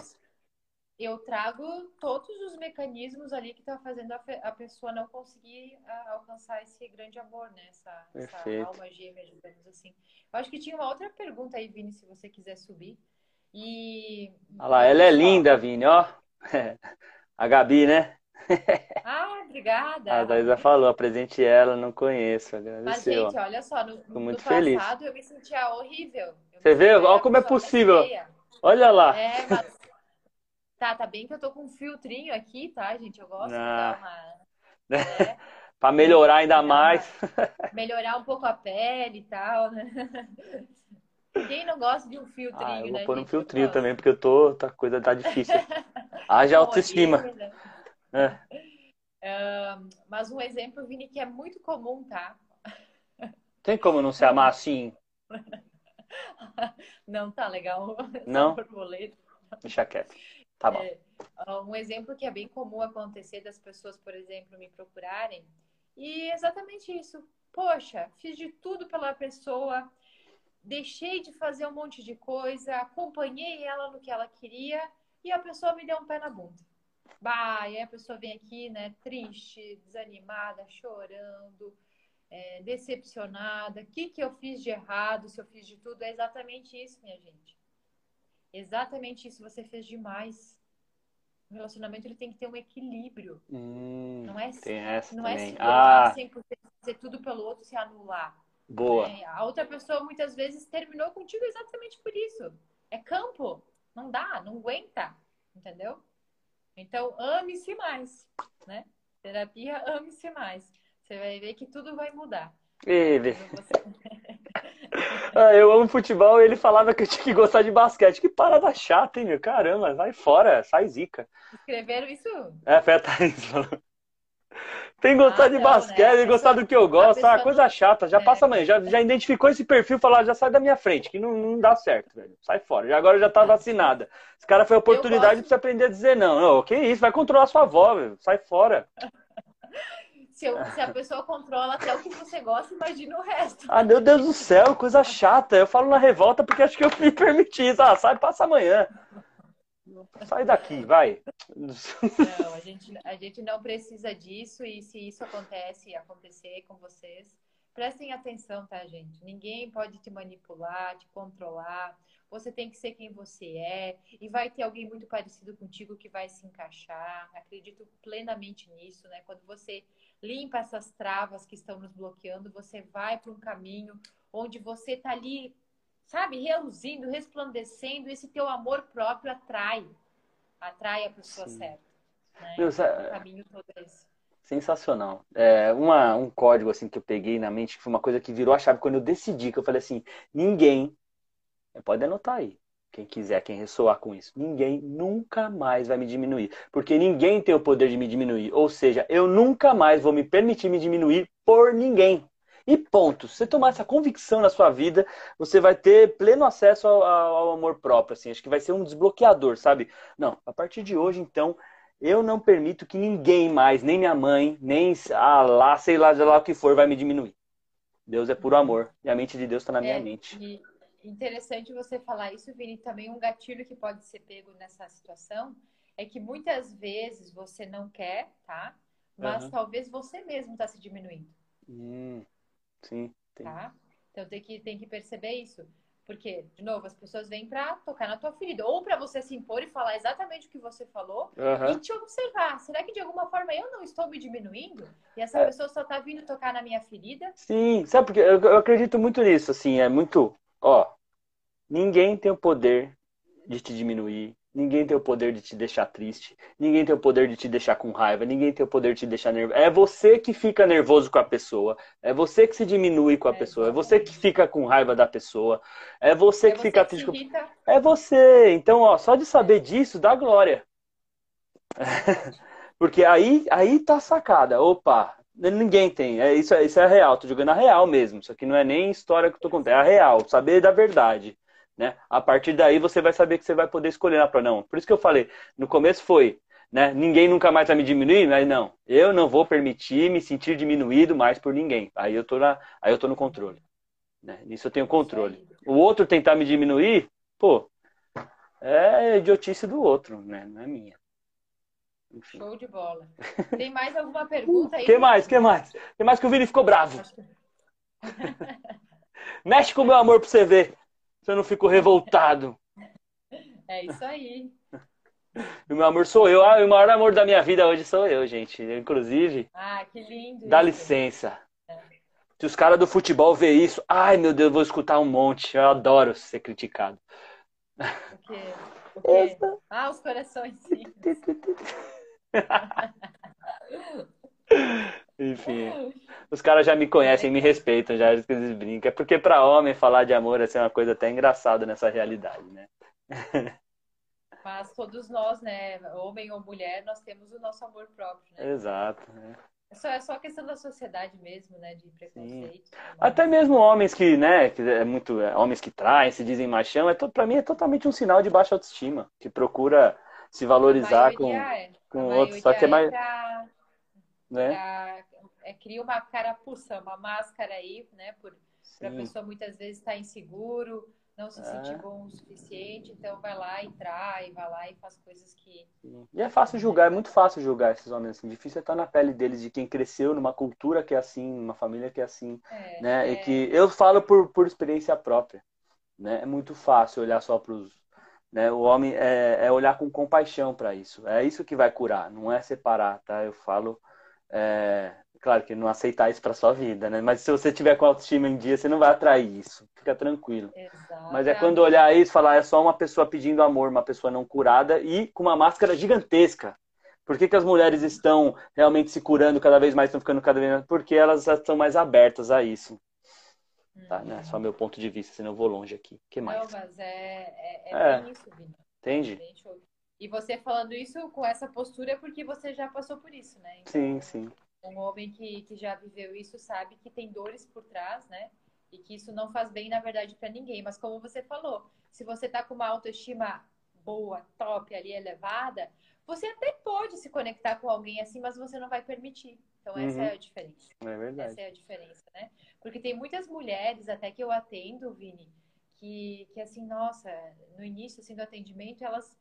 Eu trago todos os mecanismos ali que estão tá fazendo a, a, pessoa não conseguir a, alcançar esse grande amor, né? Essa, essa, alma gêmea, digamos assim. Eu acho que tinha uma outra pergunta aí, Vini, se você quiser subir. E. Olha lá, ela é linda, Vini, ó. A Gabi, né? Ah, obrigada. A Daísa falou, apresente ela, não conheço. Agradeceu. Mas, gente, olha só, no, Tô muito no feliz. passado eu me sentia horrível. Você vê? Olha como é possível. Olha lá. É, mas... Tá, tá bem que eu tô com um filtrinho aqui, tá, gente? Eu gosto ah. de dar uma... É. Para melhorar ainda mais. Melhorar um pouco a pele e tal, né? Quem não gosta de um filtrinho, ah, eu vou né, pôr um filtrinho também, porque eu tô, tá, coisa tá difícil. Haja autoestima. É. Uh, mas um exemplo, Vini, que é muito comum, tá? Tem como não se amar assim? Não, tá legal. Não? Deixa quieto. Tá bom. É, um exemplo que é bem comum acontecer das pessoas, por exemplo, me procurarem. E exatamente isso. Poxa, fiz de tudo pela pessoa, deixei de fazer um monte de coisa, acompanhei ela no que ela queria e a pessoa me deu um pé na bunda. Bah, e aí a pessoa vem aqui, né, triste, desanimada, chorando, é, decepcionada. O que, que eu fiz de errado? Se eu fiz de tudo? É exatamente isso, minha gente. Exatamente isso. Você fez demais. O relacionamento ele tem que ter um equilíbrio. Hum, não é, tem essa não também. é ah. 100% fazer tudo pelo outro se anular. Boa. É, a outra pessoa muitas vezes terminou contigo exatamente por isso. É campo. Não dá, não aguenta. Entendeu? Então, ame-se mais, né? Terapia, ame-se mais. Você vai ver que tudo vai mudar. Ele. ah, eu amo futebol e ele falava que eu tinha que gostar de basquete. Que parada chata, hein, meu? Caramba, vai fora, sai zica. Escreveram isso? É, foi a Thaís falou. Tem que gostar ah, de não, basquete, né? gostar do que eu gosto. Ah, coisa chata. Já é. passa amanhã. Já, já identificou esse perfil falou, ah, já sai da minha frente, que não, não dá certo, velho. Sai fora. Já, agora já tá vacinada. Esse cara foi a oportunidade de você aprender a dizer não. Não, que isso, vai controlar sua avó, velho. Sai fora. Se, eu, se, a pessoa controla até o que você gosta, imagina o resto. Ah, meu Deus do céu, coisa chata. Eu falo na revolta porque acho que eu me permiti. Ah, sai, passa amanhã. Sai daqui, vai. Não, a gente, a gente não precisa disso e se isso acontece acontecer com vocês, prestem atenção, tá, gente? Ninguém pode te manipular, te controlar. Você tem que ser quem você é e vai ter alguém muito parecido contigo que vai se encaixar. Acredito plenamente nisso, né? Quando você limpa essas travas que estão nos bloqueando, você vai para um caminho onde você tá ali sabe, reluzindo, resplandecendo, esse teu amor próprio atrai, atrai a pessoa Sim. certa. Né? Meu, então, o caminho todo é esse. Sensacional. É, uma, um código assim que eu peguei na mente, que foi uma coisa que virou a chave quando eu decidi, que eu falei assim, ninguém, pode anotar aí, quem quiser, quem ressoar com isso, ninguém nunca mais vai me diminuir. Porque ninguém tem o poder de me diminuir. Ou seja, eu nunca mais vou me permitir me diminuir por ninguém. E ponto. Se você tomar essa convicção na sua vida, você vai ter pleno acesso ao, ao, amor próprio. Assim. Acho que vai ser um desbloqueador, sabe? Não, a partir de hoje, então, eu não permito que ninguém mais, nem minha mãe, nem ah, lá, sei lá, sei lá o que for, vai me diminuir. Deus é puro amor. E a mente de Deus está na minha é, mente. Interessante você falar isso, Vini. Também um gatilho que pode ser pego nessa situação é que muitas vezes você não quer, tá? Mas uhum. talvez você mesmo está se diminuindo. Hum. Sim. Tem. Tá? Então tem que, tem que perceber isso. Porque, de novo, as pessoas vêm para tocar na tua ferida. Ou para você se impor e falar exatamente o que você falou uhum. e te observar. Será que de alguma forma eu não estou me diminuindo? E essa é. pessoa só está vindo tocar na minha ferida? Sim, sabe porque eu, eu acredito muito nisso, assim, é muito. Ó, ninguém tem o poder de te diminuir, Ninguém tem o poder de te deixar triste. Ninguém tem o poder de te deixar com raiva. Ninguém tem o poder de te deixar nervoso. É você que fica nervoso com a pessoa. É você que se diminui com a é pessoa. É você que fica com raiva da pessoa. É você é que você fica triste com. É você. Então, ó, só de saber disso dá glória. Porque aí, aí tá sacada. Opa, ninguém tem. É, isso, isso é real. Tô jogando a real mesmo. Isso aqui não é nem história que eu tô contando. É a real. Saber da verdade. Né? A partir daí você vai saber que você vai poder escolher ah, para não. Por isso que eu falei, no começo foi, né? Ninguém nunca mais vai me diminuir, mas não. Eu não vou permitir me sentir diminuído mais por ninguém. Aí eu tô na, aí eu tô no controle. Né? Nisso eu tenho controle. O outro tentar me diminuir, pô, é idiotice do outro, né? Não é minha. Enfim. Show de bola. Tem mais alguma pergunta aí? que mais? Que mais? Tem mais que o Vini ficou bravo. Mexe com o meu amor pra você ver se eu não fico revoltado. É isso aí. O meu amor sou eu. Ah, o maior amor da minha vida hoje sou eu, gente. Inclusive. Ah, que lindo. Dá isso. licença. É. Se os caras do futebol vê isso, ai meu Deus, vou escutar um monte. Eu adoro ser criticado. O quê? O quê? Ah, os corações. Enfim. Os caras já me conhecem, me respeitam, já eles brincam. É porque para homem falar de amor assim, é uma coisa até engraçada nessa realidade, né? Mas todos nós, né, homem ou mulher, nós temos o nosso amor próprio, né? Exato. Né? É só, é só questão da sociedade mesmo, né, de preconceito. Até mesmo homens que, né, que é muito, é, homens que traem, se dizem machão, é para mim é totalmente um sinal de baixa autoestima, que procura se valorizar com, é. com outros, só que é mais, pra, né? Pra é, cria uma carapuça, uma máscara aí, né? Por a pessoa muitas vezes estar tá inseguro, não se é. sentir bom o suficiente, então vai lá e trai, vai lá e faz coisas que. E é fácil julgar, é muito fácil julgar esses homens assim. Difícil é estar na pele deles, de quem cresceu numa cultura que é assim, numa família que é assim. É, né? É... E que eu falo por, por experiência própria. Né? É muito fácil olhar só para os. Né? O homem é, é olhar com compaixão para isso. É isso que vai curar, não é separar, tá? Eu falo. É, Claro que não aceitar isso para sua vida, né? Mas se você tiver com autoestima em dia, você não vai atrair isso. Fica tranquilo. Exatamente. Mas é quando olhar isso, falar é só uma pessoa pedindo amor, uma pessoa não curada e com uma máscara gigantesca. Por que, que as mulheres estão realmente se curando cada vez mais, estão ficando cada vez mais? Porque elas estão mais abertas a isso. Hum. Tá, né? Só meu ponto de vista, senão eu vou longe aqui. que mais? Não, mas é, é, é, é. isso, Vini. Entende? E você falando isso com essa postura é porque você já passou por isso, né? Então, sim, sim um homem que, que já viveu isso sabe que tem dores por trás, né? E que isso não faz bem, na verdade, para ninguém. Mas como você falou, se você tá com uma autoestima boa, top ali, elevada, você até pode se conectar com alguém assim, mas você não vai permitir. Então, essa uhum. é a diferença. É verdade. Essa é a diferença, né? Porque tem muitas mulheres, até que eu atendo, Vini, que, que assim, nossa, no início assim, do atendimento, elas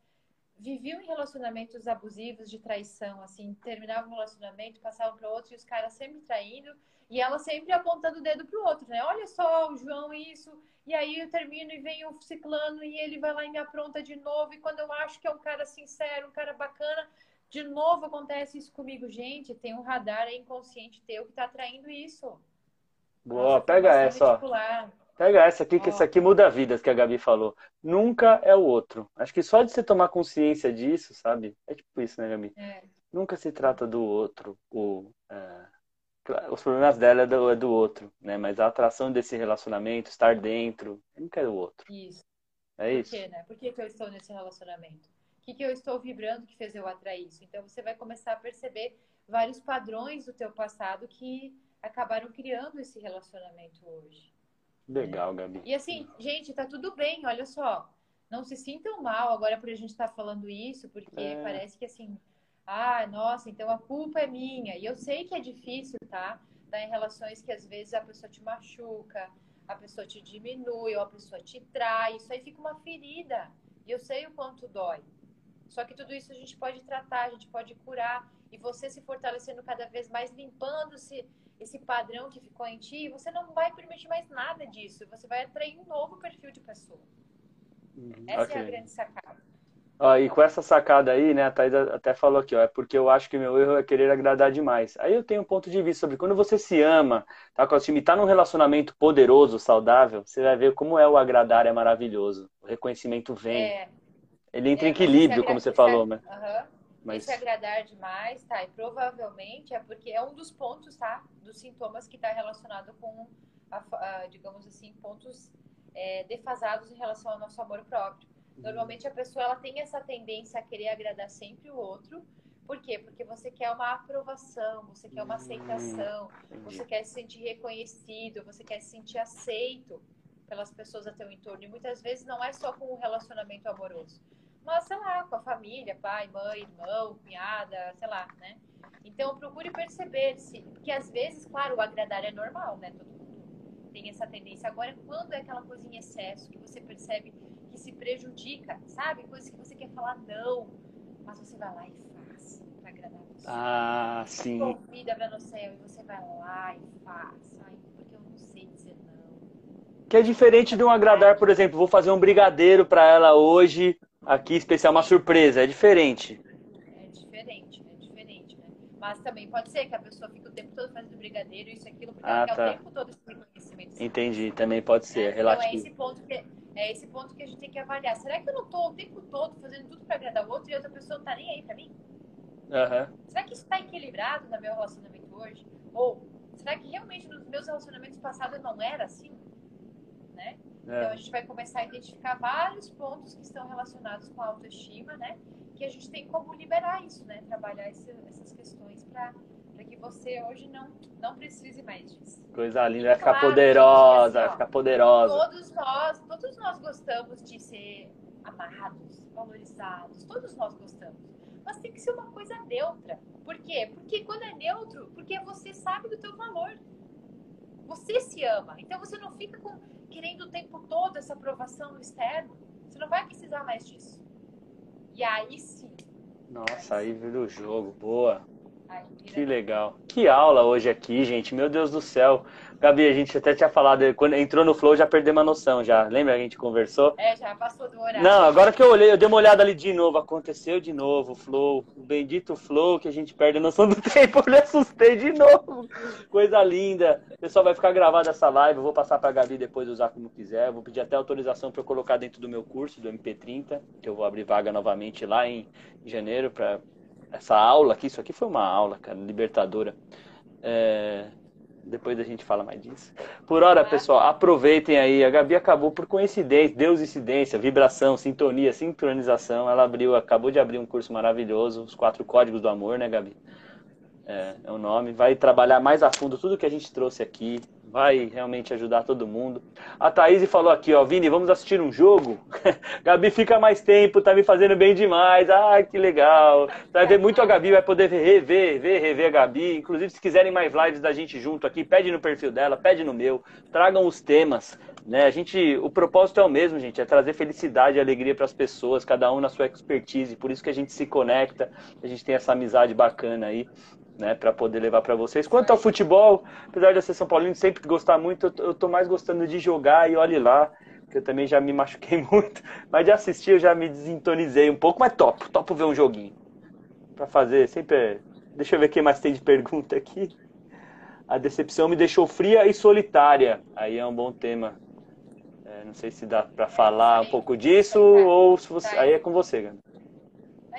viviam em relacionamentos abusivos, de traição, assim, terminavam um relacionamento, passavam para outro e os caras sempre traindo e ela sempre apontando o dedo para o outro, né? Olha só, o João isso, e aí eu termino e vem o ciclano e ele vai lá e me apronta de novo e quando eu acho que é um cara sincero, um cara bacana, de novo acontece isso comigo, gente, tem um radar inconsciente teu que está traindo isso. Boa, Nossa, pega essa, ó. Pega essa aqui, que isso aqui muda vidas, que a Gabi falou. Nunca é o outro. Acho que só de você tomar consciência disso, sabe? É tipo isso, né, Gabi? É. Nunca se trata do outro. O, é... Os problemas dela é do, é do, outro, né? Mas a atração desse relacionamento, estar dentro, nunca é do outro. Isso. É isso. Por quê, né? Por que, que eu estou nesse relacionamento? Que, que eu estou vibrando que fez eu atrair isso? Então você vai começar a perceber vários padrões do teu passado que acabaram criando esse relacionamento hoje. Legal, Gabi. E assim, gente, tá tudo bem, olha só. Não se sintam mal agora por a gente estar tá falando isso, porque é. parece que assim, ah, nossa, então a culpa é minha. E eu sei que é difícil, tá? Tá em relações que às vezes a pessoa te machuca, a pessoa te diminui, ou a pessoa te trai. Isso aí fica uma ferida. E eu sei o quanto dói. Só que tudo isso a gente pode tratar, a gente pode curar. E você se fortalecendo cada vez mais, limpando-se esse padrão que ficou em ti, você não vai permitir mais nada disso. Você vai atrair um novo perfil de pessoa. Uhum. Essa okay. é a grande sacada. Ah, e com essa sacada aí, né, a Thais até falou aqui, ó, é porque eu acho que meu erro é querer agradar demais. Aí eu tenho um ponto de vista sobre quando você se ama, tá com o time, tá num relacionamento poderoso, saudável, você vai ver como é o agradar, é maravilhoso. O reconhecimento vem. É. Ele entra em equilíbrio, como você falou, né? Uhum. Mas... Se agradar demais, tá? E provavelmente é porque é um dos pontos, tá? Dos sintomas que está relacionado com, a, a, digamos assim, pontos é, defasados em relação ao nosso amor próprio. Uhum. Normalmente a pessoa ela tem essa tendência a querer agradar sempre o outro. Por quê? Porque você quer uma aprovação, você quer uma aceitação, você quer se sentir reconhecido, você quer se sentir aceito pelas pessoas a teu entorno. E muitas vezes não é só com o relacionamento amoroso mas sei lá, com a família, pai, mãe, irmão, cunhada, sei lá, né? Então procure perceber se, porque às vezes, claro, o agradar é normal, né? Todo mundo tem essa tendência. Agora, quando é aquela coisa em excesso que você percebe que se prejudica, sabe? Coisas que você quer falar não, mas você vai lá e faz para agradar você. Ah, sim. Convida para no céu e você vai lá e faz. Ai, porque eu não sei dizer não. Que é diferente de um agradar, por exemplo, vou fazer um brigadeiro para ela hoje Aqui especial uma surpresa, é diferente. É diferente, é diferente, né? Mas também pode ser que a pessoa fique o tempo todo fazendo brigadeiro, isso e aquilo, porque ah, ela quer tá. o tempo todo esse reconhecimento. Entendi, também pode ser, é, relativo. Então é esse, ponto que, é esse ponto que a gente tem que avaliar. Será que eu não estou o tempo todo fazendo tudo para agradar o outro e a outra pessoa não está nem aí para mim? Uhum. Será que isso está equilibrado no meu relacionamento hoje? Ou será que realmente nos meus relacionamentos passados eu não era assim? Né? É. Então a gente vai começar a identificar vários pontos que estão relacionados com a autoestima, né? Que a gente tem como liberar isso, né? Trabalhar esse, essas questões para que você hoje não, não precise mais disso. Coisa linda, vai ficar poderosa, vai ficar poderosa. Todos nós, todos nós gostamos de ser amados, valorizados, todos nós gostamos. Mas tem que ser uma coisa neutra. Por quê? Porque quando é neutro, porque você sabe do teu valor. Você se ama. Então você não fica com querendo o tempo todo essa aprovação externa. Você não vai precisar mais disso. E aí sim. Nossa, aí vira o jogo. Boa. Que legal. Que aula hoje aqui, gente. Meu Deus do céu. Gabi, a gente até tinha falado, quando entrou no Flow já perdeu uma noção já. Lembra que a gente conversou? É, já passou do horário. Não, agora que eu olhei, eu dei uma olhada ali de novo. Aconteceu de novo, Flow. O bendito Flow que a gente perde a noção do tempo. Eu me assustei de novo. Coisa linda. O pessoal vai ficar gravado essa live. Eu vou passar pra Gabi depois usar como quiser. Vou pedir até autorização para eu colocar dentro do meu curso do MP30, que eu vou abrir vaga novamente lá em janeiro para essa aula aqui, isso aqui foi uma aula, cara, libertadora. É, depois a gente fala mais disso. Por hora, pessoal, aproveitem aí. A Gabi acabou por coincidência, Deus incidência, vibração, sintonia, sincronização. Ela abriu, acabou de abrir um curso maravilhoso, os quatro códigos do amor, né, Gabi? É, é o nome. Vai trabalhar mais a fundo tudo que a gente trouxe aqui vai realmente ajudar todo mundo. A Thaís falou aqui, ó, Vini, vamos assistir um jogo? Gabi fica mais tempo, tá me fazendo bem demais. Ah, que legal. Vai ver muito a Gabi, vai poder rever, ver, rever a Gabi. Inclusive, se quiserem mais lives da gente junto aqui, pede no perfil dela, pede no meu. Tragam os temas, né? A gente, o propósito é o mesmo, gente, é trazer felicidade e alegria para as pessoas, cada um na sua expertise. Por isso que a gente se conecta, a gente tem essa amizade bacana aí né, para poder levar para vocês. Quanto ao futebol, apesar de ser São Paulino sempre gostar muito, eu tô mais gostando de jogar e olhe lá, que eu também já me machuquei muito, mas de assistir eu já me desintonizei um pouco, mas topo, topo ver um joguinho. Para fazer, sempre. Deixa eu ver o que mais tem de pergunta aqui. A decepção me deixou fria e solitária. Aí é um bom tema. É, não sei se dá para falar um pouco disso ou se você... aí é com você, Gabi.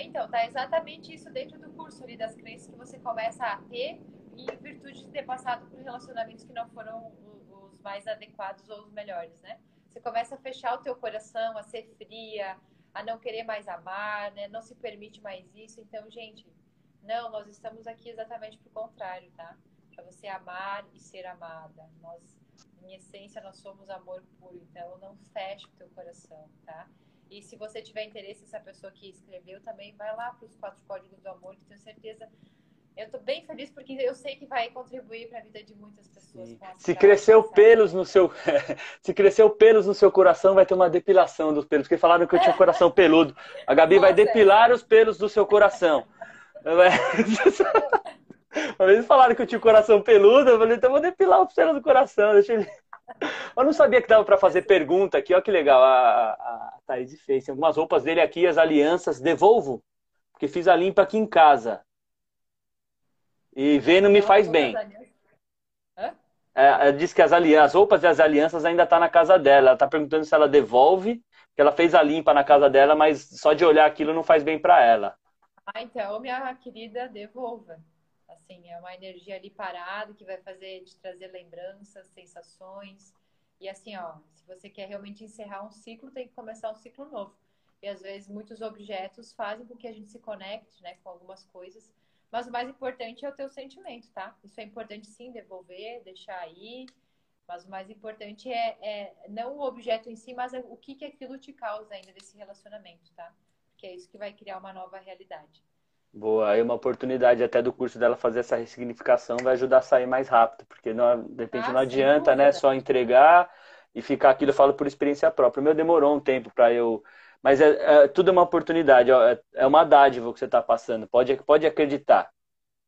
Então, tá exatamente isso dentro do curso ali das crenças que você começa a ter em virtude de ter passado por relacionamentos que não foram os mais adequados ou os melhores, né? Você começa a fechar o teu coração, a ser fria, a não querer mais amar, né? Não se permite mais isso. Então, gente, não, nós estamos aqui exatamente pro contrário, tá? Para você amar e ser amada. Nós, em essência, nós somos amor puro. Então, não feche o teu coração, tá? E se você tiver interesse, essa pessoa que escreveu também, vai lá para os quatro códigos do amor, que tenho certeza. Eu estou bem feliz porque eu sei que vai contribuir para a vida de muitas pessoas. se cresceu pelos no seu, se cresceu pelos no seu coração, vai ter uma depilação dos pelos. Porque falaram que eu tinha o coração peludo. A Gabi vai depilar os pelos do seu coração. Uma vez falaram que eu tinha o coração peludo, eu falei, então eu vou depilar os pelos do coração. Deixa ele... Eu não sabia que dava para fazer pergunta aqui. Olha que legal. A, a Thaís fez. Tem algumas roupas dele aqui, as alianças. Devolvo, porque fiz a limpa aqui em casa. E vendo me faz bem. É, ela disse que as, alianças, as roupas e as alianças ainda tá na casa dela. Ela tá perguntando se ela devolve, que ela fez a limpa na casa dela, mas só de olhar aquilo não faz bem para ela. Ah, então, minha querida, devolva. Assim, é uma energia ali parada que vai fazer te trazer lembranças, sensações. E assim, ó, se você quer realmente encerrar um ciclo, tem que começar um ciclo novo. E às vezes muitos objetos fazem com que a gente se conecte, né, com algumas coisas. Mas o mais importante é o teu sentimento, tá? Isso é importante sim, devolver, deixar aí. Mas o mais importante é, é não o objeto em si, mas o que, que aquilo te causa ainda desse relacionamento, tá? Porque é isso que vai criar uma nova realidade. Boa, aí uma oportunidade até do curso dela fazer essa ressignificação vai ajudar a sair mais rápido, porque não, de repente ah, não adianta, né, só entregar e ficar aquilo, eu falo por experiência própria. O meu demorou um tempo para eu. Mas é, é, tudo é uma oportunidade, ó, é, é uma dádiva que você está passando. Pode, pode acreditar.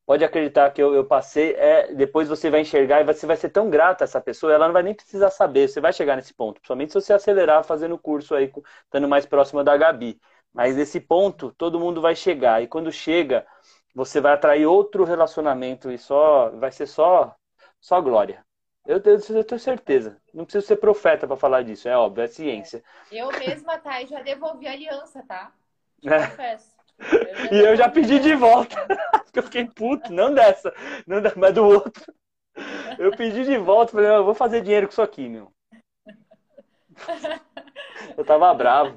Pode acreditar que eu, eu passei. É, depois você vai enxergar e você vai ser tão grata a essa pessoa, ela não vai nem precisar saber. Você vai chegar nesse ponto, principalmente se você acelerar fazendo o curso aí, estando mais próxima da Gabi. Mas nesse ponto, todo mundo vai chegar. E quando chega, você vai atrair outro relacionamento e só vai ser só só glória. Eu, eu, eu tenho certeza. Não preciso ser profeta para falar disso, é óbvio, é ciência. Eu mesma, tá, já devolvi a aliança, tá? Te é. confesso. Eu e eu já pedi de volta. eu fiquei puto, não dessa, não dessa, mas do outro. Eu pedi de volta, falei, eu vou fazer dinheiro com isso aqui, meu. Eu tava bravo.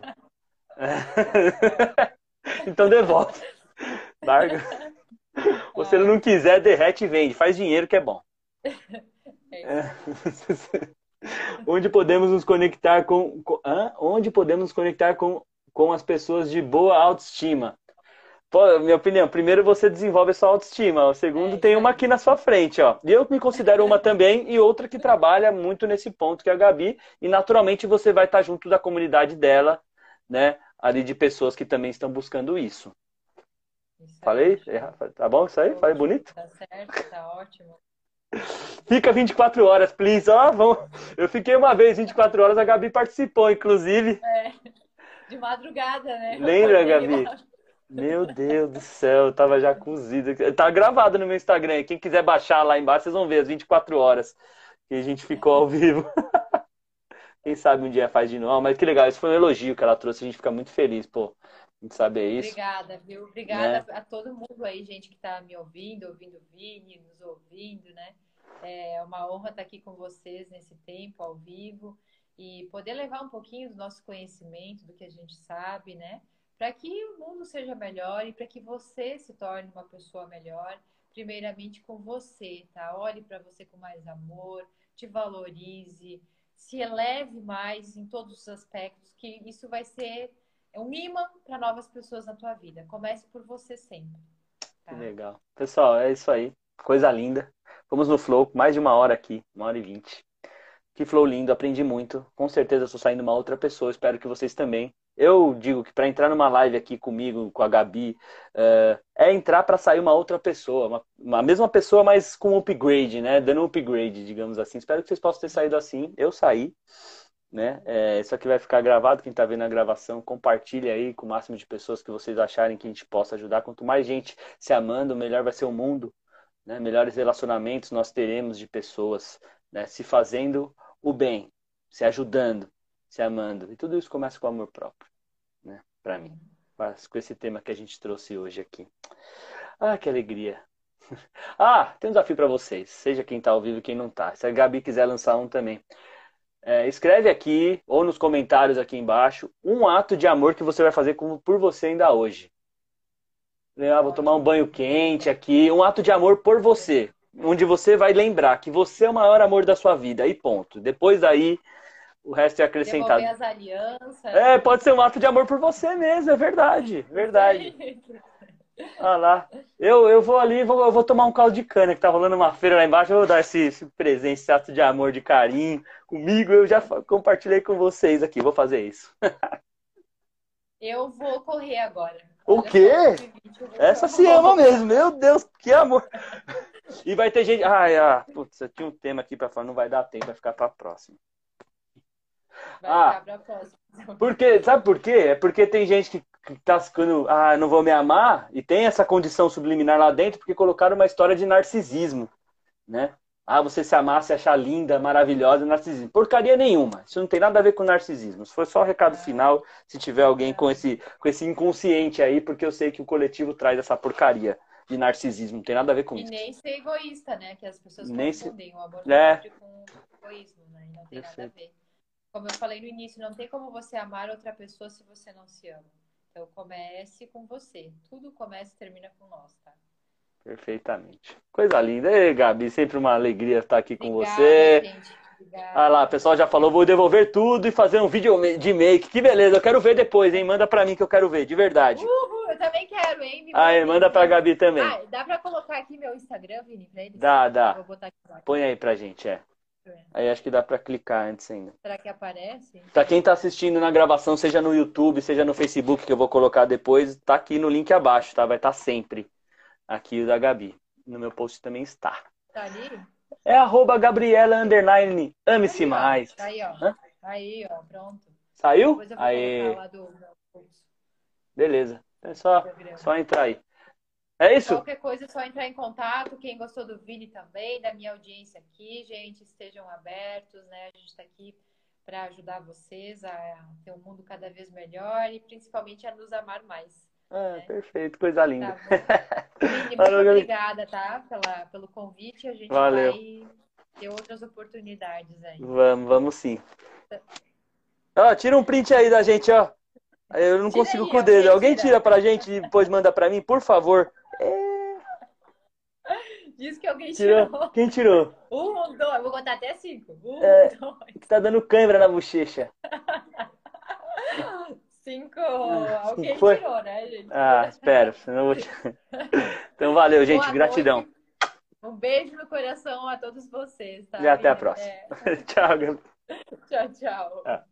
então devolve. Larga. Ou se ele não quiser, derrete e vende. Faz dinheiro que é bom. É. Onde podemos nos conectar com. com Onde podemos nos conectar com, com as pessoas de boa autoestima? Pô, minha opinião, primeiro você desenvolve a sua autoestima, o segundo é, tem uma aqui na sua frente, ó. E eu me considero uma também e outra que trabalha muito nesse ponto, que é a Gabi, e naturalmente você vai estar junto da comunidade dela, né? Ali de pessoas que também estão buscando isso. isso Falei? Tá bom isso aí? Falei bonito? Tá certo, tá ótimo. Fica 24 horas, please. Ó, vamos... Eu fiquei uma vez 24 horas, a Gabi participou, inclusive. É, de madrugada, né? Lembra, Gabi? Meu Deus do céu, eu tava já cozido. Tá gravado no meu Instagram. Quem quiser baixar lá embaixo, vocês vão ver as 24 horas que a gente ficou ao vivo. Quem sabe um dia faz de novo. Mas que legal, isso foi um elogio que ela trouxe. A gente fica muito feliz, pô, de saber isso. Obrigada, viu? Obrigada né? a todo mundo aí, gente que está me ouvindo, ouvindo o Vini, nos ouvindo, né? É uma honra estar aqui com vocês nesse tempo, ao vivo, e poder levar um pouquinho do nosso conhecimento, do que a gente sabe, né? Para que o mundo seja melhor e para que você se torne uma pessoa melhor, primeiramente com você, tá? Olhe para você com mais amor, te valorize, se eleve mais em todos os aspectos, que isso vai ser um imã para novas pessoas na tua vida. Comece por você sempre. Tá? Legal. Pessoal, é isso aí. Coisa linda. Fomos no Flow, mais de uma hora aqui, uma hora e vinte. Que Flow lindo, aprendi muito. Com certeza estou saindo uma outra pessoa, espero que vocês também. Eu digo que para entrar numa live aqui comigo, com a Gabi, uh, é entrar para sair uma outra pessoa, uma, uma, mesma pessoa, mas com upgrade, né? Dando um upgrade, digamos assim. Espero que vocês possam ter saído assim. Eu saí, né? É, isso aqui vai ficar gravado. Quem está vendo a gravação, compartilhe aí com o máximo de pessoas que vocês acharem que a gente possa ajudar. Quanto mais gente se amando, melhor vai ser o mundo. Né? Melhores relacionamentos nós teremos de pessoas né? se fazendo o bem, se ajudando se amando. E tudo isso começa com amor próprio, né? Para mim. Com esse tema que a gente trouxe hoje aqui. Ah, que alegria. Ah, tem um desafio para vocês. Seja quem está ao vivo e quem não está. Se a Gabi quiser lançar um também. É, escreve aqui ou nos comentários aqui embaixo um ato de amor que você vai fazer por você ainda hoje. Ah, vou tomar um banho quente aqui. Um ato de amor por você. Onde você vai lembrar que você é o maior amor da sua vida. E ponto. Depois daí o resto é acrescentado. as alianças. É, pode ser um ato de amor por você mesmo, é verdade. Verdade. Ah lá. Eu, eu vou ali, vou, eu vou tomar um caldo de cana, que tá rolando uma feira lá embaixo. Eu vou dar esse, esse presente, esse ato de amor, de carinho comigo. Eu já compartilhei com vocês aqui, vou fazer isso. eu vou correr agora. O quê? Essa se ama mesmo, meu Deus, que amor. E vai ter gente. Ai, ah, putz, eu tinha um tema aqui pra falar, não vai dar tempo, vai ficar pra próxima. Vai ah, pra próxima. Porque, sabe por quê? É porque tem gente que, que tá ficando, ah, não vou me amar, e tem essa condição subliminar lá dentro porque colocaram uma história de narcisismo, né? Ah, você se amar, se achar linda, maravilhosa, narcisismo. Porcaria nenhuma. Isso não tem nada a ver com narcisismo. Isso foi só o recado final, se tiver alguém com, esse, com esse inconsciente aí, porque eu sei que o coletivo traz essa porcaria de narcisismo. Não tem nada a ver com e isso. E nem ser egoísta, né? Que as pessoas nem confundem se... o amor é. com egoísmo, né? Não tem Perfeito. nada a ver. Como eu falei no início, não tem como você amar outra pessoa se você não se ama. Então comece com você. Tudo começa e termina com nós, tá? Perfeitamente. Coisa linda. Ei, Gabi, sempre uma alegria estar aqui Obrigada, com você. Gente. Ah lá, o pessoal já falou, vou devolver tudo e fazer um vídeo de make. Que beleza, eu quero ver depois, hein? Manda pra mim que eu quero ver, de verdade. Uhul, eu também quero, hein? Me aí, manda pra Gabi também. Ah, dá pra colocar aqui meu Instagram, Vini, pra eles? Dá, dá. Põe aí pra gente, é. Aí acho que dá pra clicar antes ainda. Será que aparece? Pra quem tá assistindo na gravação, seja no YouTube, seja no Facebook, que eu vou colocar depois, tá aqui no link abaixo, tá? Vai estar tá sempre aqui o da Gabi. No meu post também está. Tá ali? É arroba Gabriela Underline, ame-se mais. Tá aí, ó. Hã? Aí, ó, pronto. Saiu? Aí. Beleza. É só, só entrar aí. É isso? Qualquer coisa é só entrar em contato. Quem gostou do Vini também, da minha audiência aqui, gente, estejam abertos, né? A gente está aqui para ajudar vocês a ter um mundo cada vez melhor e principalmente a nos amar mais. Ah, né? perfeito, coisa linda. Tá Vini, muito obrigada, tá? Pela, pelo convite. A gente Valeu. vai ter outras oportunidades aí. Vamos, vamos sim. Ó, tira um print aí da gente, ó. Eu não tira consigo aí, com o dedo. Alguém tira pra gente e depois manda pra mim, por favor. Diz que alguém tirou. tirou. Quem tirou? Um, dois. Vou contar até cinco. Um, é, dois. Tá dando cãibra na bochecha. Cinco. Alguém Foi? tirou, né, gente? Ah, espero. Senão vou... então, valeu, gente. Boa Gratidão. Noite. Um beijo no coração a todos vocês, tá? E até a próxima. É. tchau, galera. Tchau, tchau. Ah.